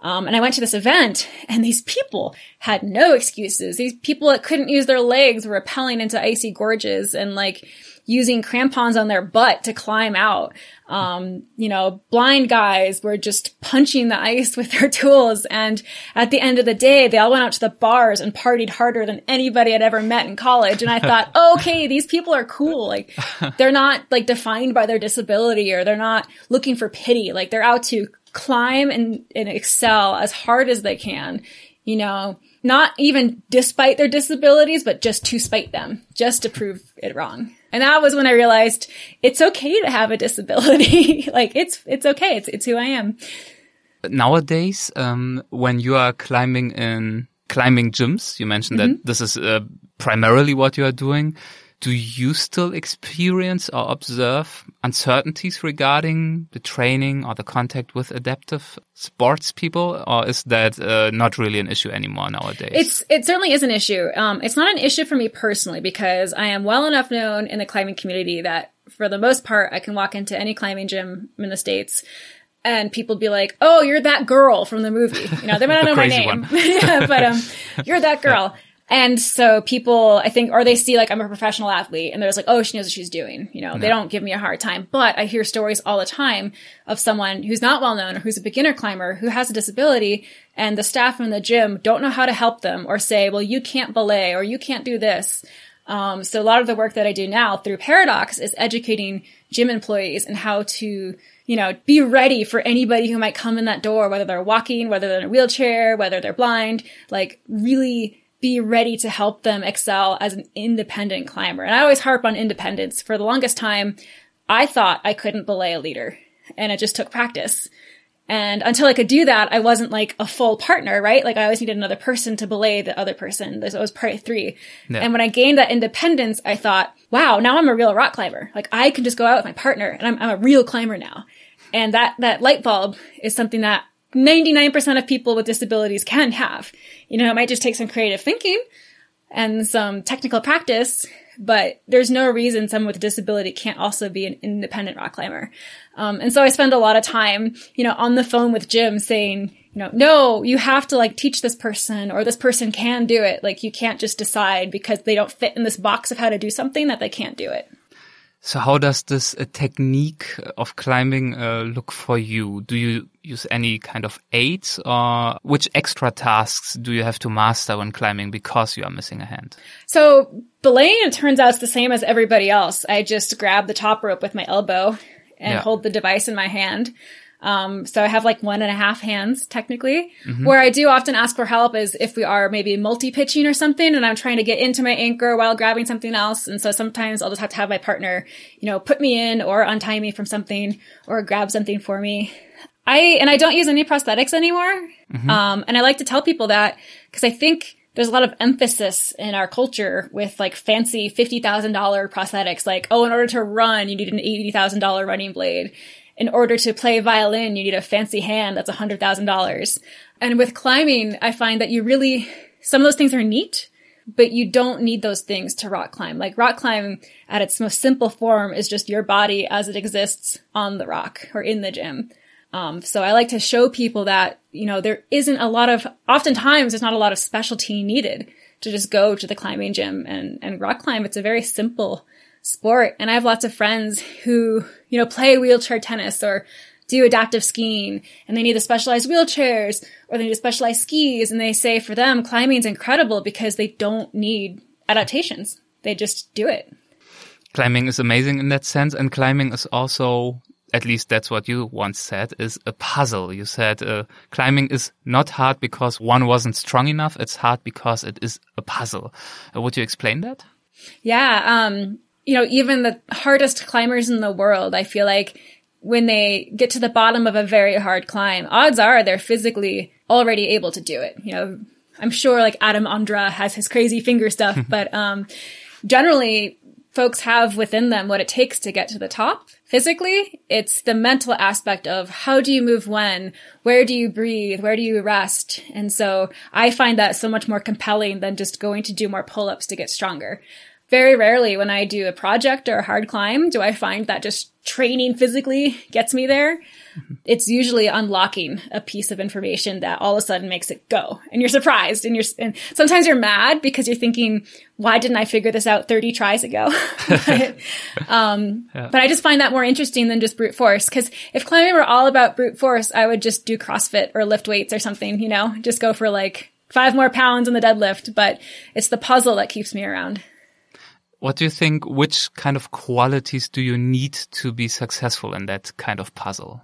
Um, and I went to this event and these people had no excuses. These people that couldn't use their legs were rappelling into icy gorges and like using crampons on their butt to climb out. Um, you know, blind guys were just punching the ice (laughs) with their tools. And at the end of the day, they all went out to the bars and partied harder than anybody I'd ever met in college. And I thought, (laughs) okay, these people are cool. Like they're not like defined by their disability or they're not looking for pity. Like they're out to climb and, and excel as hard as they can, you know, not even despite their disabilities, but just to spite them, just to prove it wrong. And that was when I realized it's okay to have a disability. (laughs) like it's, it's okay. It's, it's who I am. Nowadays, um, when you are climbing in climbing gyms, you mentioned mm -hmm. that this is uh, primarily what you are doing do you still experience or observe uncertainties regarding the training or the contact with adaptive sports people, or is that uh, not really an issue anymore nowadays? It's it certainly is an issue. Um, it's not an issue for me personally because I am well enough known in the climbing community that for the most part I can walk into any climbing gym in the states and people be like, "Oh, you're that girl from the movie." You know, they might not (laughs) know my name, (laughs) yeah, but um, (laughs) you're that girl. And so people, I think, or they see like I'm a professional athlete and they're just like, oh, she knows what she's doing. You know, no. they don't give me a hard time. But I hear stories all the time of someone who's not well known or who's a beginner climber who has a disability and the staff in the gym don't know how to help them or say, well, you can't belay or you can't do this. Um, so a lot of the work that I do now through Paradox is educating gym employees and how to, you know, be ready for anybody who might come in that door, whether they're walking, whether they're in a wheelchair, whether they're blind, like really be ready to help them excel as an independent climber. And I always harp on independence. For the longest time, I thought I couldn't belay a leader and it just took practice. And until I could do that, I wasn't like a full partner, right? Like I always needed another person to belay the other person. There's always part three. And when I gained that independence, I thought, wow, now I'm a real rock climber. Like I can just go out with my partner and I'm, I'm a real climber now. And that, that light bulb is something that 99% of people with disabilities can have. You know, it might just take some creative thinking and some technical practice, but there's no reason someone with a disability can't also be an independent rock climber. Um, and so I spend a lot of time, you know, on the phone with Jim saying, you know, no, you have to like teach this person or this person can do it. Like you can't just decide because they don't fit in this box of how to do something that they can't do it. So how does this uh, technique of climbing uh, look for you? Do you use any kind of aids or which extra tasks do you have to master when climbing because you are missing a hand? So belaying, it turns out it's the same as everybody else. I just grab the top rope with my elbow and yeah. hold the device in my hand. Um, so I have like one and a half hands technically. Mm-hmm. Where I do often ask for help is if we are maybe multi pitching or something and I'm trying to get into my anchor while grabbing something else. And so sometimes I'll just have to have my partner, you know, put me in or untie me from something or grab something for me. I, and I don't use any prosthetics anymore. Mm-hmm. Um, and I like to tell people that because I think there's a lot of emphasis in our culture with like fancy $50,000 prosthetics. Like, oh, in order to run, you need an $80,000 running blade in order to play violin, you need a fancy hand that's $100,000. And with climbing, I find that you really, some of those things are neat, but you don't need those things to rock climb. Like rock climb at its most simple form is just your body as it exists on the rock or in the gym. Um, so I like to show people that, you know, there isn't a lot of, oftentimes there's not a lot of specialty needed to just go to the climbing gym and, and rock climb. It's a very simple sport. And I have lots of friends who, you know, play wheelchair tennis or do adaptive skiing and they need the specialized wheelchairs or they need specialized skis. And they say for them, climbing is incredible because they don't need adaptations. They just do it. Climbing is amazing in that sense. And climbing is also, at least that's what you once said, is a puzzle. You said uh, climbing is not hard because one wasn't strong enough. It's hard because it is a puzzle. Uh, would you explain that? Yeah. Um, you know, even the hardest climbers in the world, I feel like when they get to the bottom of a very hard climb, odds are they're physically already able to do it. You know, I'm sure like Adam Ondra has his crazy finger stuff, (laughs) but, um, generally folks have within them what it takes to get to the top. Physically, it's the mental aspect of how do you move when, where do you breathe, where do you rest? And so I find that so much more compelling than just going to do more pull-ups to get stronger very rarely when I do a project or a hard climb do I find that just training physically gets me there. Mm-hmm. It's usually unlocking a piece of information that all of a sudden makes it go and you're surprised and you're, and sometimes you're mad because you're thinking, why didn't I figure this out 30 tries ago? (laughs) but, (laughs) um, yeah. but I just find that more interesting than just brute force. Cause if climbing were all about brute force, I would just do CrossFit or lift weights or something, you know, just go for like five more pounds on the deadlift. But it's the puzzle that keeps me around. What do you think? Which kind of qualities do you need to be successful in that kind of puzzle?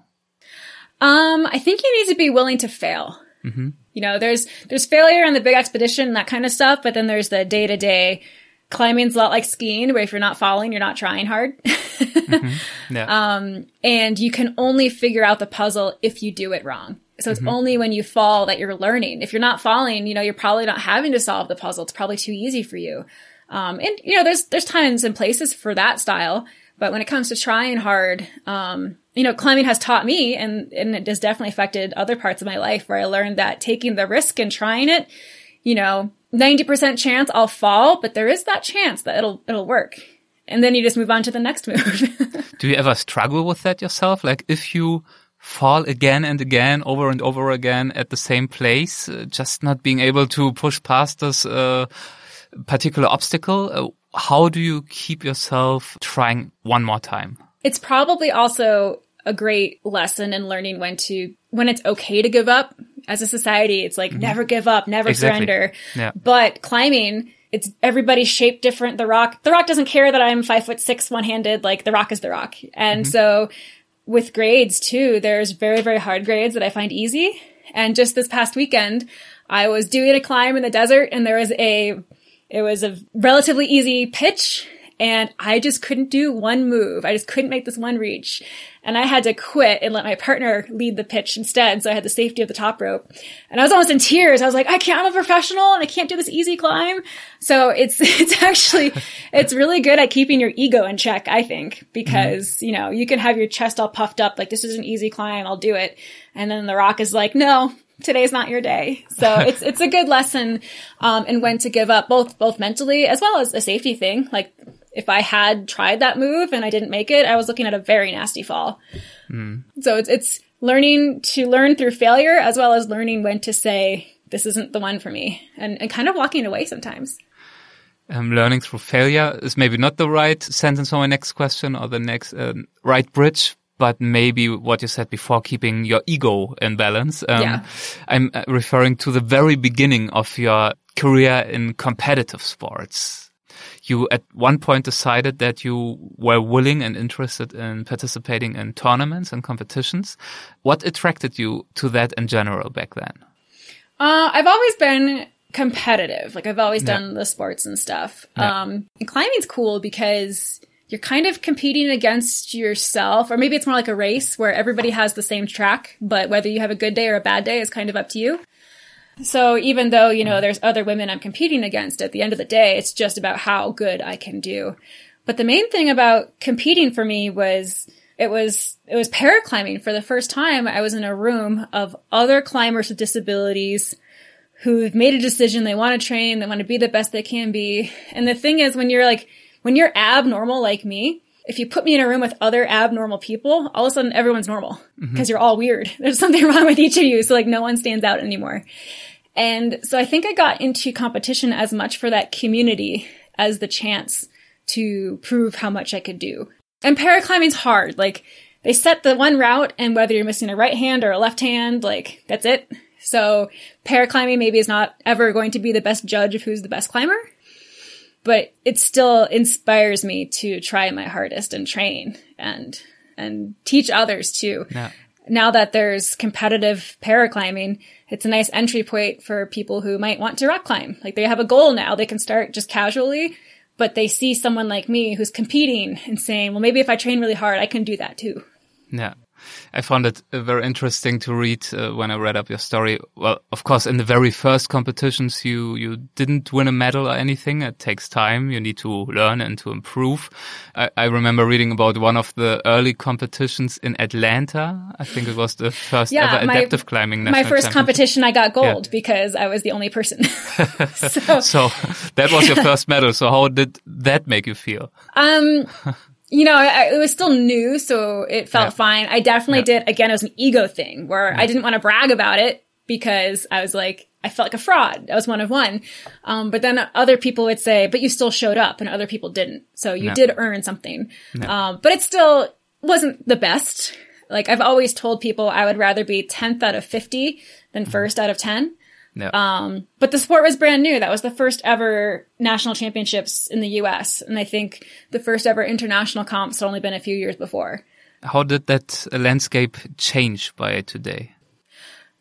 Um, I think you need to be willing to fail. Mm-hmm. You know, there's there's failure in the big expedition and that kind of stuff, but then there's the day to day climbing's a lot like skiing, where if you're not falling, you're not trying hard. (laughs) mm-hmm. yeah. Um, and you can only figure out the puzzle if you do it wrong. So it's mm-hmm. only when you fall that you're learning. If you're not falling, you know, you're probably not having to solve the puzzle. It's probably too easy for you. Um, and you know, there's there's times and places for that style, but when it comes to trying hard, um, you know, climbing has taught me, and and it has definitely affected other parts of my life where I learned that taking the risk and trying it, you know, ninety percent chance I'll fall, but there is that chance that it'll it'll work, and then you just move on to the next (laughs) move. Do you ever struggle with that yourself? Like if you fall again and again over and over again at the same place, uh, just not being able to push past this. Uh, particular obstacle, uh, how do you keep yourself trying one more time? It's probably also a great lesson in learning when to, when it's okay to give up. As a society, it's like mm-hmm. never give up, never exactly. surrender. Yeah. But climbing, it's everybody's shaped different. The rock, the rock doesn't care that I'm five foot six, one handed. Like the rock is the rock. And mm-hmm. so with grades too, there's very, very hard grades that I find easy. And just this past weekend, I was doing a climb in the desert and there was a it was a relatively easy pitch and I just couldn't do one move. I just couldn't make this one reach. And I had to quit and let my partner lead the pitch instead. So I had the safety of the top rope. And I was almost in tears. I was like, I can't, I'm a professional and I can't do this easy climb. So it's, (laughs) it's actually, it's really good at keeping your ego in check, I think, because, mm-hmm. you know, you can have your chest all puffed up, like this is an easy climb, I'll do it. And then the rock is like, no, today's not your day. So (laughs) it's it's a good lesson um, in when to give up, both both mentally as well as a safety thing. Like if I had tried that move and I didn't make it, I was looking at a very nasty fall. Mm. So it's it's learning to learn through failure as well as learning when to say this isn't the one for me and, and kind of walking away sometimes. Um, learning through failure is maybe not the right sentence for my next question or the next uh, right bridge, but maybe what you said before, keeping your ego in balance. Um, yeah. I'm uh, referring to the very beginning of your career in competitive sports. You at one point decided that you were willing and interested in participating in tournaments and competitions. What attracted you to that in general back then? Uh, I've always been competitive. Like I've always yeah. done the sports and stuff. Yeah. Um, and climbing's cool because you're kind of competing against yourself, or maybe it's more like a race where everybody has the same track, but whether you have a good day or a bad day is kind of up to you. So even though, you know, there's other women I'm competing against, at the end of the day, it's just about how good I can do. But the main thing about competing for me was it was it was paraclimbing for the first time. I was in a room of other climbers with disabilities who've made a decision they want to train, they want to be the best they can be. And the thing is when you're like when you're abnormal like me, if you put me in a room with other abnormal people, all of a sudden everyone's normal because mm-hmm. you're all weird. (laughs) There's something wrong with each of you. So like no one stands out anymore. And so I think I got into competition as much for that community as the chance to prove how much I could do. And paraclimbing's hard. Like they set the one route and whether you're missing a right hand or a left hand, like that's it. So paraclimbing maybe is not ever going to be the best judge of who's the best climber, but it still inspires me to try my hardest and train and, and teach others too. Yeah. Now that there's competitive paraclimbing, it's a nice entry point for people who might want to rock climb. Like they have a goal now. They can start just casually, but they see someone like me who's competing and saying, well, maybe if I train really hard, I can do that too. Yeah. I found it uh, very interesting to read uh, when I read up your story. Well, of course, in the very first competitions, you, you didn't win a medal or anything. It takes time. You need to learn and to improve. I, I remember reading about one of the early competitions in Atlanta. I think it was the first Yeah, ever my- adaptive climbing. My first competition, I got gold Yeah. because I was the only person. (laughs) (laughs) so, So that was your first medal. So how did that make you feel? um, (laughs) you know, I, it was still new, so it felt Yeah. fine. I definitely Yeah. did. Again, it was an ego thing where I didn't want to brag about it because I was like, I felt like a fraud. I was one of one. Um, but then other people would say, but you still showed up and other people didn't. So you Yeah. did earn something. Um, but it still wasn't the best. Like I've always told people I would rather be 10th out of 50 than first out of 10. Yeah. Um, but the sport was brand new. That was the first ever national championships in the US. And I think the first ever international comps had only been a few years before. how did that landscape change by today?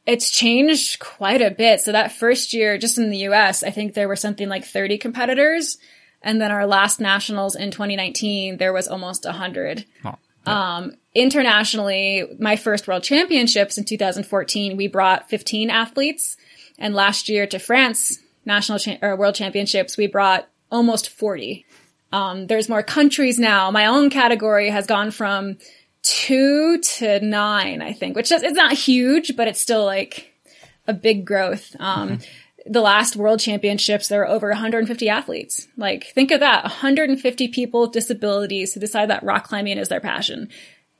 It's changed quite a bit. So that first year, just in the US, I think there were something like 30 competitors. And then our last nationals in 2019, there was almost 100. Oh, Um, internationally, my first world championships in 2014, we brought 15 athletes. And last year to France national cha- or world championships, we brought almost 40. Um, there's more countries now. My own category has gone from two to nine, I think, which is, it's not huge, but it's still like a big growth. Um, the last world championships, there were over 150 athletes. Like, think of that. 150 people with disabilities who decide that rock climbing is their passion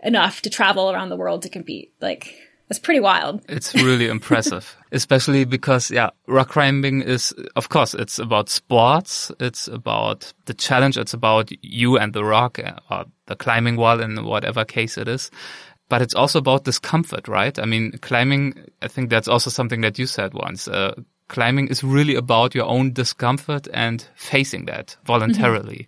enough to travel around the world to compete. Like, that's pretty wild. It's really impressive, (laughs) especially because, yeah, rock climbing is, of course, it's about sports. It's about the challenge. It's about you and the rock uh, or the climbing wall in whatever case it is. But it's also about discomfort, right? I mean, climbing, I think that's also something that you said once. Uh, climbing is really about your own discomfort and facing that voluntarily.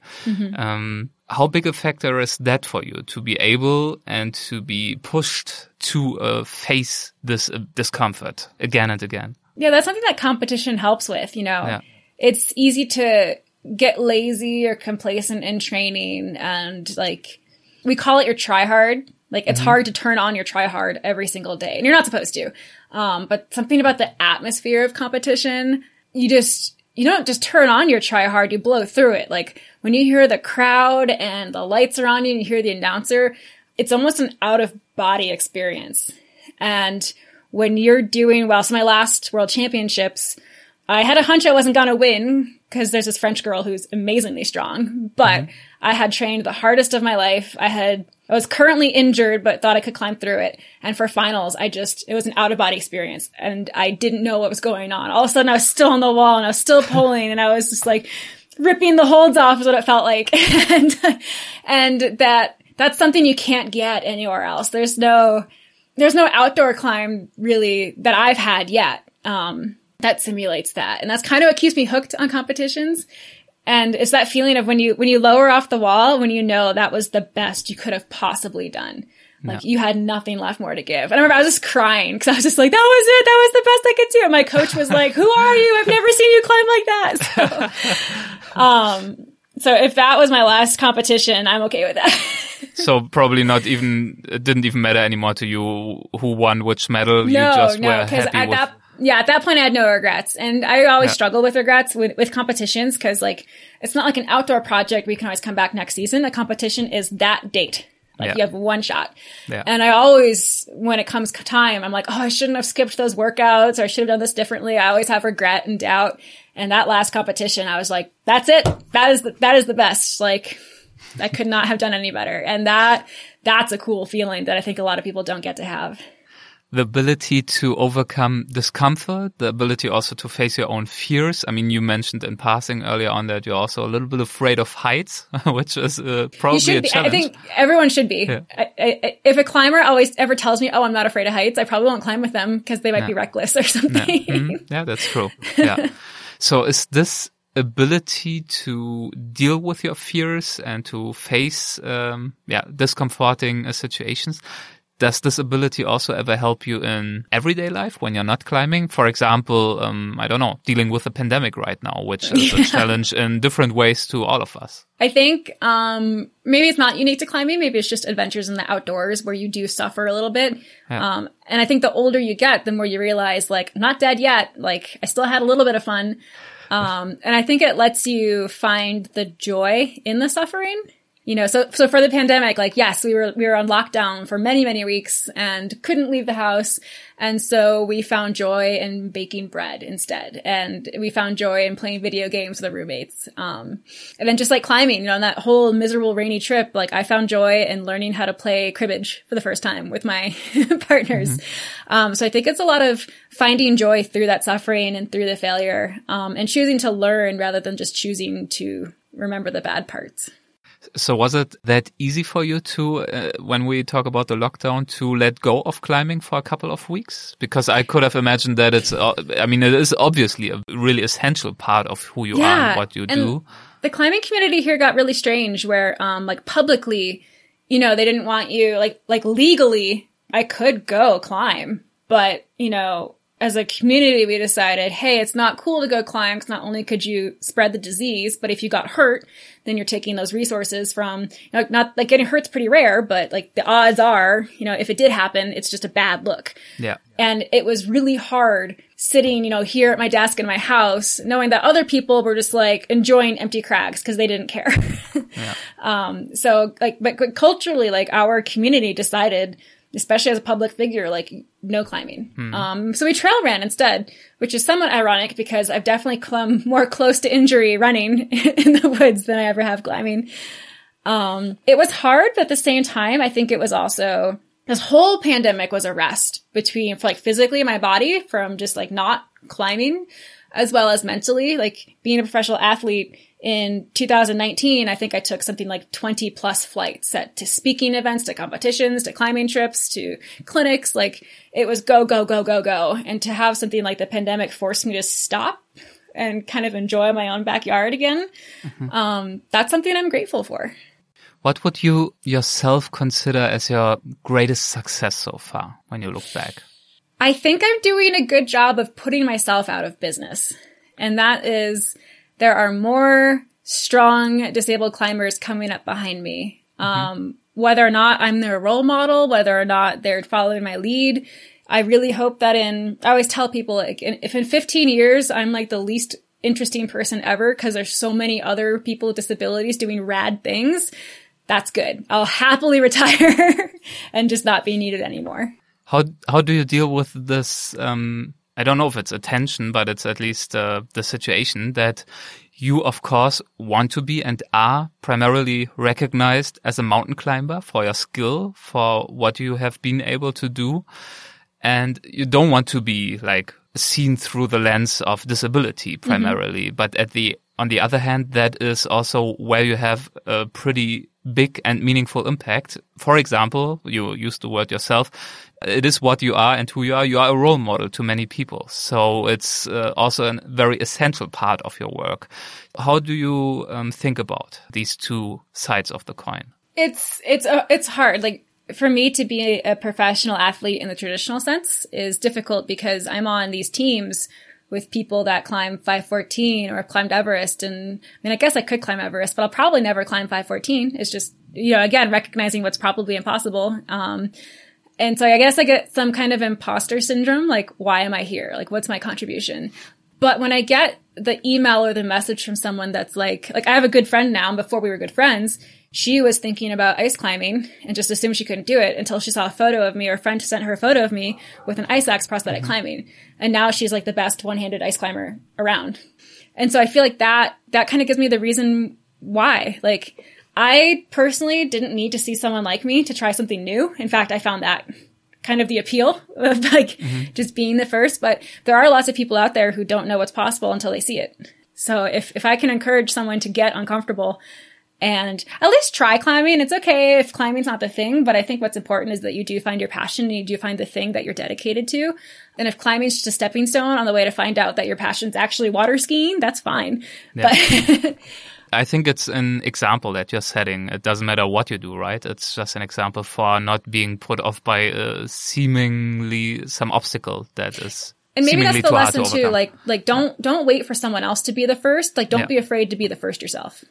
Um, how big a factor is that for you to be able and to be pushed to uh, face this uh, discomfort again and again? Yeah, that's something that competition helps with, you know. Yeah. It's easy to get lazy or complacent in training and like we call it your try hard. Like it's hard to turn on your try hard every single day. And you're not supposed to. Um, but something about the atmosphere of competition, you just you don't just turn on your try hard, you blow through it. Like when you hear the crowd and the lights are on you and you hear the announcer, it's almost an out of body experience. And when you're doing well, so my last world championships, I had a hunch I wasn't going to win because there's this French girl who's amazingly strong, but mm-hmm. I had trained the hardest of my life. I had, I was currently injured, but thought I could climb through it. And for finals, I just, it was an out of body experience and I didn't know what was going on. All of a sudden I was still on the wall and I was still (laughs) pulling and I was just like ripping the holds off is what it felt like. (laughs) and, and that, that's something you can't get anywhere else. There's no, there's no outdoor climb really that I've had yet. Um, that simulates that. And that's kind of what keeps me hooked on competitions. And it's that feeling of when you, when you lower off the wall, when you know that was the best you could have possibly done. Like you had nothing left more to give. And I remember I was just crying because I was just like, that was it. That was the best I could do. And my coach was like, who are you? I've never seen you climb like that. (laughs) So, um, so if that was my last competition, I'm okay with that. (laughs) so probably not even, it didn't even matter anymore to you who won which medal. you No, just no, were happy at with. that yeah, at that point I had no regrets, and I always Yeah. struggle with regrets with with competitions because like it's not like an outdoor project you can always come back next season. A competition is that date. Like Yeah. you have one shot. Yeah. And I always, when it comes time, I'm like, oh, I shouldn't have skipped those workouts or I should have done this differently. I always have regret and doubt. And that last competition, I was like, that's it. That is the, that is the best. Like I could not have done any better. And that, that's a cool feeling that I think a lot of people don't get to have. The ability to overcome discomfort, the ability also to face your own fears. I mean, you mentioned in passing earlier on that you're also a little bit afraid of heights, (laughs) which is uh, probably a be. challenge. I think everyone should be. Yeah. I, I, if a climber always ever tells me, "Oh, I'm not afraid of heights," I probably won't climb with them because they might yeah. be reckless or something. Yeah. Mm-hmm. yeah, that's true. Yeah. (laughs) so is this ability to deal with your fears and to face, um, yeah, discomforting uh, situations does this ability also ever help you in everyday life when you're not climbing? For example, um, I don't know, dealing with a pandemic right now, which is (laughs) yeah. a challenge in different ways to all of us. I think um, maybe it's not unique to climbing. Maybe it's just adventures in the outdoors where you do suffer a little bit. Yeah. Um, and I think the older you get, the more you realize, like, not dead yet. Like, I still had a little bit of fun. Um, and I think it lets you find the joy in the suffering you know, so, so for the pandemic, like, yes, we were, we were on lockdown for many, many weeks and couldn't leave the house. And so we found joy in baking bread instead. And we found joy in playing video games with the roommates. Um, and then just like climbing, you know, on that whole miserable rainy trip, like I found joy in learning how to play cribbage for the first time with my (laughs) partners. Mm-hmm. Um, so I think it's a lot of finding joy through that suffering and through the failure, um, and choosing to learn rather than just choosing to remember the bad parts. So was it that easy for you to, uh, when we talk about the lockdown, to let go of climbing for a couple of weeks? Because I could have imagined that it's, uh, I mean, it is obviously a really essential part of who you yeah, are and what you and do. The climbing community here got really strange where, um, like publicly, you know, they didn't want you, like, like legally, I could go climb, but, you know, as a community, we decided, hey, it's not cool to go climb because not only could you spread the disease, but if you got hurt, then you're taking those resources from, you know, not like getting hurt's pretty rare, but like the odds are, you know, if it did happen, it's just a bad look. Yeah. And it was really hard sitting, you know, here at my desk in my house, knowing that other people were just like enjoying empty crags because they didn't care. (laughs) yeah. Um, so like, but culturally, like our community decided, especially as a public figure, like no climbing. Hmm. Um, so we trail ran instead, which is somewhat ironic because I've definitely come more close to injury running (laughs) in the woods than I ever have climbing. Um, it was hard, but at the same time, I think it was also this whole pandemic was a rest between like physically my body from just like not climbing as well as mentally, like being a professional athlete in 2019, I think I took something like 20 plus flights at, to speaking events, to competitions, to climbing trips, to clinics. Like it was go, go, go, go, go. And to have something like the pandemic force me to stop and kind of enjoy my own backyard again. Mm-hmm. Um, that's something I'm grateful for. What would you yourself consider as your greatest success so far when you look back? I think I'm doing a good job of putting myself out of business. And that is there are more strong disabled climbers coming up behind me. Mm-hmm. Um, whether or not I'm their role model, whether or not they're following my lead, I really hope that in, I always tell people, like, if in 15 years I'm like the least interesting person ever because there's so many other people with disabilities doing rad things, that's good. I'll happily (laughs) retire and just not be needed anymore. How how do you deal with this um, I don't know if it's attention, but it's at least uh, the situation that you, of course, want to be and are primarily recognized as a mountain climber for your skill, for what you have been able to do. And you don't want to be like seen through the lens of disability mm-hmm. primarily. Mm -hmm. But at the, on the other hand, that is also where you have a pretty big and meaningful impact. For example, you used the word yourself. It is what you are and who you are. You are a role model to many people. So it's uh, also a very essential part of your work. How do you um, think about these two sides of the coin? It's, it's, uh, it's hard. Like, for me to be a, professional athlete in the traditional sense is difficult because I'm on these teams with people that climb 514 or climbed Everest. And I mean, I guess I could climb Everest, but I'll probably never climb 514. It's just, you know, again, recognizing what's probably impossible. Um, and so I guess I get some kind of imposter syndrome. Like, why am I here? Like, what's my contribution? But when I get the email or the message from someone that's like, like I have a good friend now, and before we were good friends, she was thinking about ice climbing and just assumed she couldn't do it until she saw a photo of me or a friend sent her a photo of me with an ice axe prosthetic mm-hmm. climbing. And now she's like the best one-handed ice climber around. And so I feel like that, that kind of gives me the reason why. Like, I personally didn't need to see someone like me to try something new. In fact, I found that kind of the appeal (laughs) of like mm-hmm. just being the first. But there are lots of people out there who don't know what's possible until they see it. So if, if I can encourage someone to get uncomfortable and at least try climbing, it's okay if climbing's not the thing, but I think what's important is that you do find your passion and you do find the thing that you're dedicated to. And if climbing's just a stepping stone on the way to find out that your passion's actually water skiing, that's fine. But (laughs) I think it's an example that you're setting. It doesn't matter what you do, right? It's just an example for not being put off by uh, seemingly some obstacle that is. and maybe that's the lesson to too. Like, like don't, don't wait for someone else to be the first. Like, don't Yeah. be afraid to be the first yourself.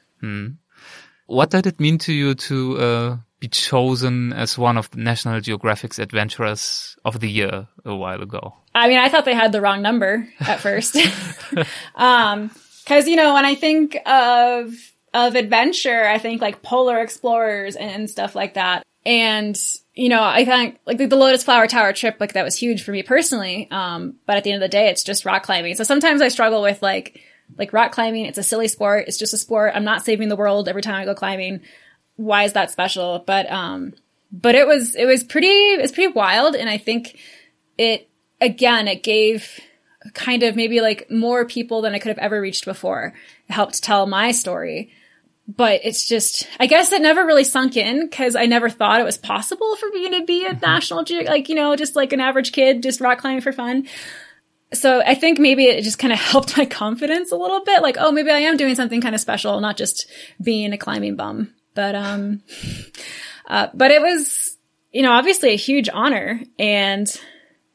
What did it mean to you to uh, be chosen as one of the National Geographic's Adventurers of the Year a while ago? I mean, I thought they had the wrong number at first. (laughs) (laughs) um, cause you know, when I think of, of adventure, I think like polar explorers and stuff like that. And, you know, I think like the Lotus Flower Tower trip, like that was huge for me personally. Um, but at the end of the day, it's just rock climbing. So sometimes I struggle with like, like rock climbing. It's a silly sport. It's just a sport. I'm not saving the world every time I go climbing. Why is that special? But, um, but it was, it was pretty, it was pretty wild. And I think it, again, it gave kind of maybe like more people than I could have ever reached before. It helped tell my story. But it's just, I guess it never really sunk in because I never thought it was possible for me to be a national, ge- like, you know, just like an average kid, just rock climbing for fun. So I think maybe it just kind of helped my confidence a little bit. Like, oh, maybe I am doing something kind of special, not just being a climbing bum. But, um, (laughs) uh, but it was, you know, obviously a huge honor and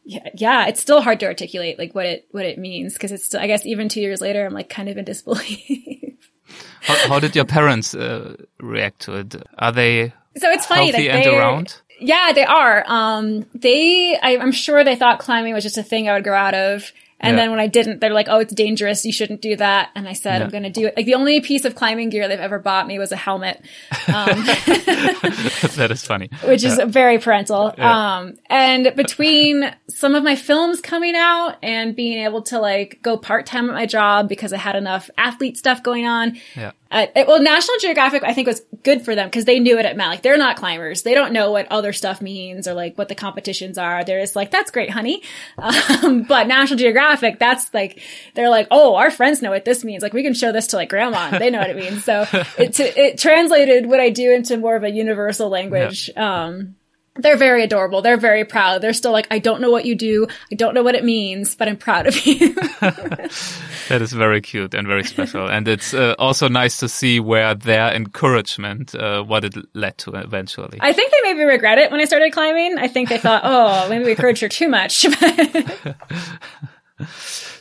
yeah, yeah, it's still hard to articulate like what it, what it means. Cause it's, still, I guess even two years later, I'm like kind of in disbelief. (laughs) How, how did your parents uh, react to it? Are they so it's funny. healthy like, and around? Yeah, they are. Um, they, I, I'm sure they thought climbing was just a thing I would grow out of. And Yeah. then when I didn't, they're like, "Oh, it's dangerous. You shouldn't do that." And I said, Yeah. "I'm going to do it." Like the only piece of climbing gear they've ever bought me was a helmet, um, (laughs) that is funny. (laughs) which is very parental. Um, and between some of my films coming out and being able to like go part time at my job because I had enough athlete stuff going on, Yeah. Uh, it- well, National Geographic, I think was good for them because they knew it meant. Like, they're not climbers. They don't know what other stuff means or like what the competitions are. They're just like, that's great, honey. (laughs) Um, but National Geographic, that's like, they're like, oh, our friends know what this means. Like, we can show this to like grandma. They know what it means. So (laughs) it, it translated what I do into more of a universal language. Um, they're very adorable. They're very proud. They're still like, I don't know what you do. I don't know what it means, but I'm proud of you. (laughs) That is very cute and very special. and it's uh, also nice to see where their encouragement, uh, what it led to eventually. I think they maybe regret it when I started climbing. I think they thought, oh, maybe we encouraged her too much. (laughs) (laughs)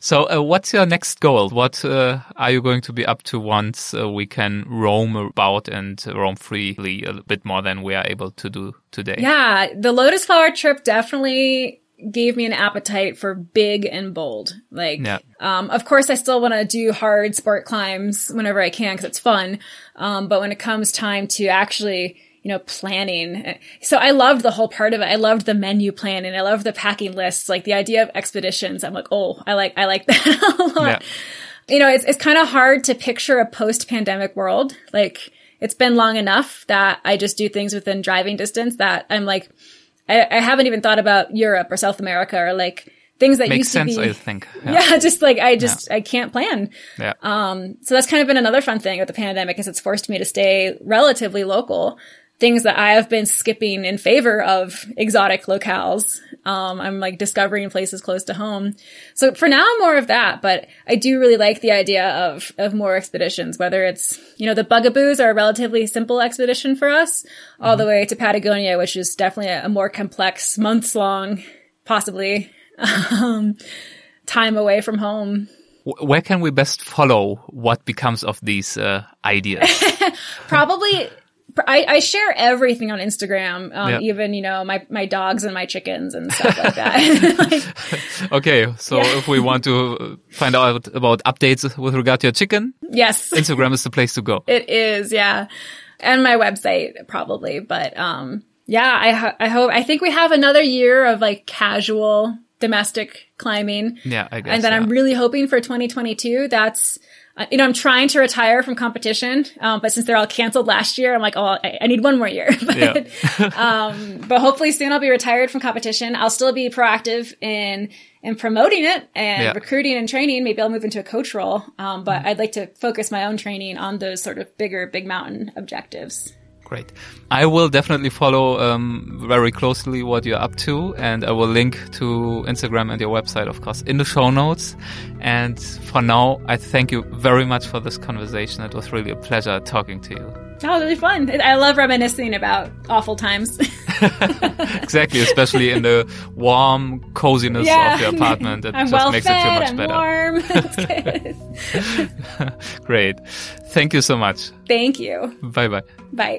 So, uh, what's your next goal? What uh, are you going to be up to once uh, we can roam about and roam freely a bit more than we are able to do today? yeah, the Lotus Flower trip definitely gave me an appetite for big and bold. Like, Yeah. um, of course I still want to do hard sport climbs whenever I can because it's fun. Um, but when it comes time to actually, you know, planning. So I loved the whole part of it. I loved the menu planning. I loved the packing lists, like the idea of expeditions. I'm like, oh, I like, I like (laughs) that a lot. Yeah. you know, it's, it's kind of hard to picture a post pandemic world. Like it's been long enough that I just do things within driving distance that I'm like, I, I haven't even thought about Europe or South America or like things that Makes used sense, to be. I think. Yeah. (laughs) just like I just I can't plan. Yeah. Um, so that's kind of been another fun thing with the pandemic is it's forced me to stay relatively local. Things that I have been skipping in favor of exotic locales. Um, I'm like discovering places close to home. So for now, more of that, but I do really like the idea of, of more expeditions, whether it's, you know, the Bugaboos are a relatively simple expedition for us all the way to Patagonia, which is definitely a, a more complex months long, possibly, (laughs) um, time away from home. Where can we best follow what becomes of these uh, ideas? (laughs) probably I, I share everything on Instagram, um, Yeah. even you know my my dogs and my chickens and stuff like that. (laughs) Like, okay, so Yeah. if we want to find out about updates with regard to your chicken, yes, Instagram is the place to go. it is. Yeah, and my website probably, but um, yeah, I ho- I hope I think we have another year of like casual domestic climbing. Yeah, I guess. and then yeah. I'm really hoping for 2022. That's uh, you know, I'm trying to retire from competition, um, but since they're all canceled last year, I'm like, oh, I, I need one more year. (laughs) but, yeah. (laughs) um, but hopefully soon I'll be retired from competition. I'll still be proactive in in promoting it and yeah. recruiting and training. Maybe I'll move into a coach role, um, but mm-hmm. I'd like to focus my own training on those sort of bigger, big mountain objectives. Great. I will definitely follow um, very closely what you're up to, and I will link to Instagram and your website, of course, in the show notes. And for now, I thank you very much for this conversation. It was really a pleasure talking to you. Oh, really fun. I love reminiscing about awful times. (laughs) (laughs) exactly, especially in the warm coziness yeah. of your apartment. It (laughs) I'm just well makes fed, it so much I'm better. Great. Thank you so much. Thank you. Bye bye. Bye.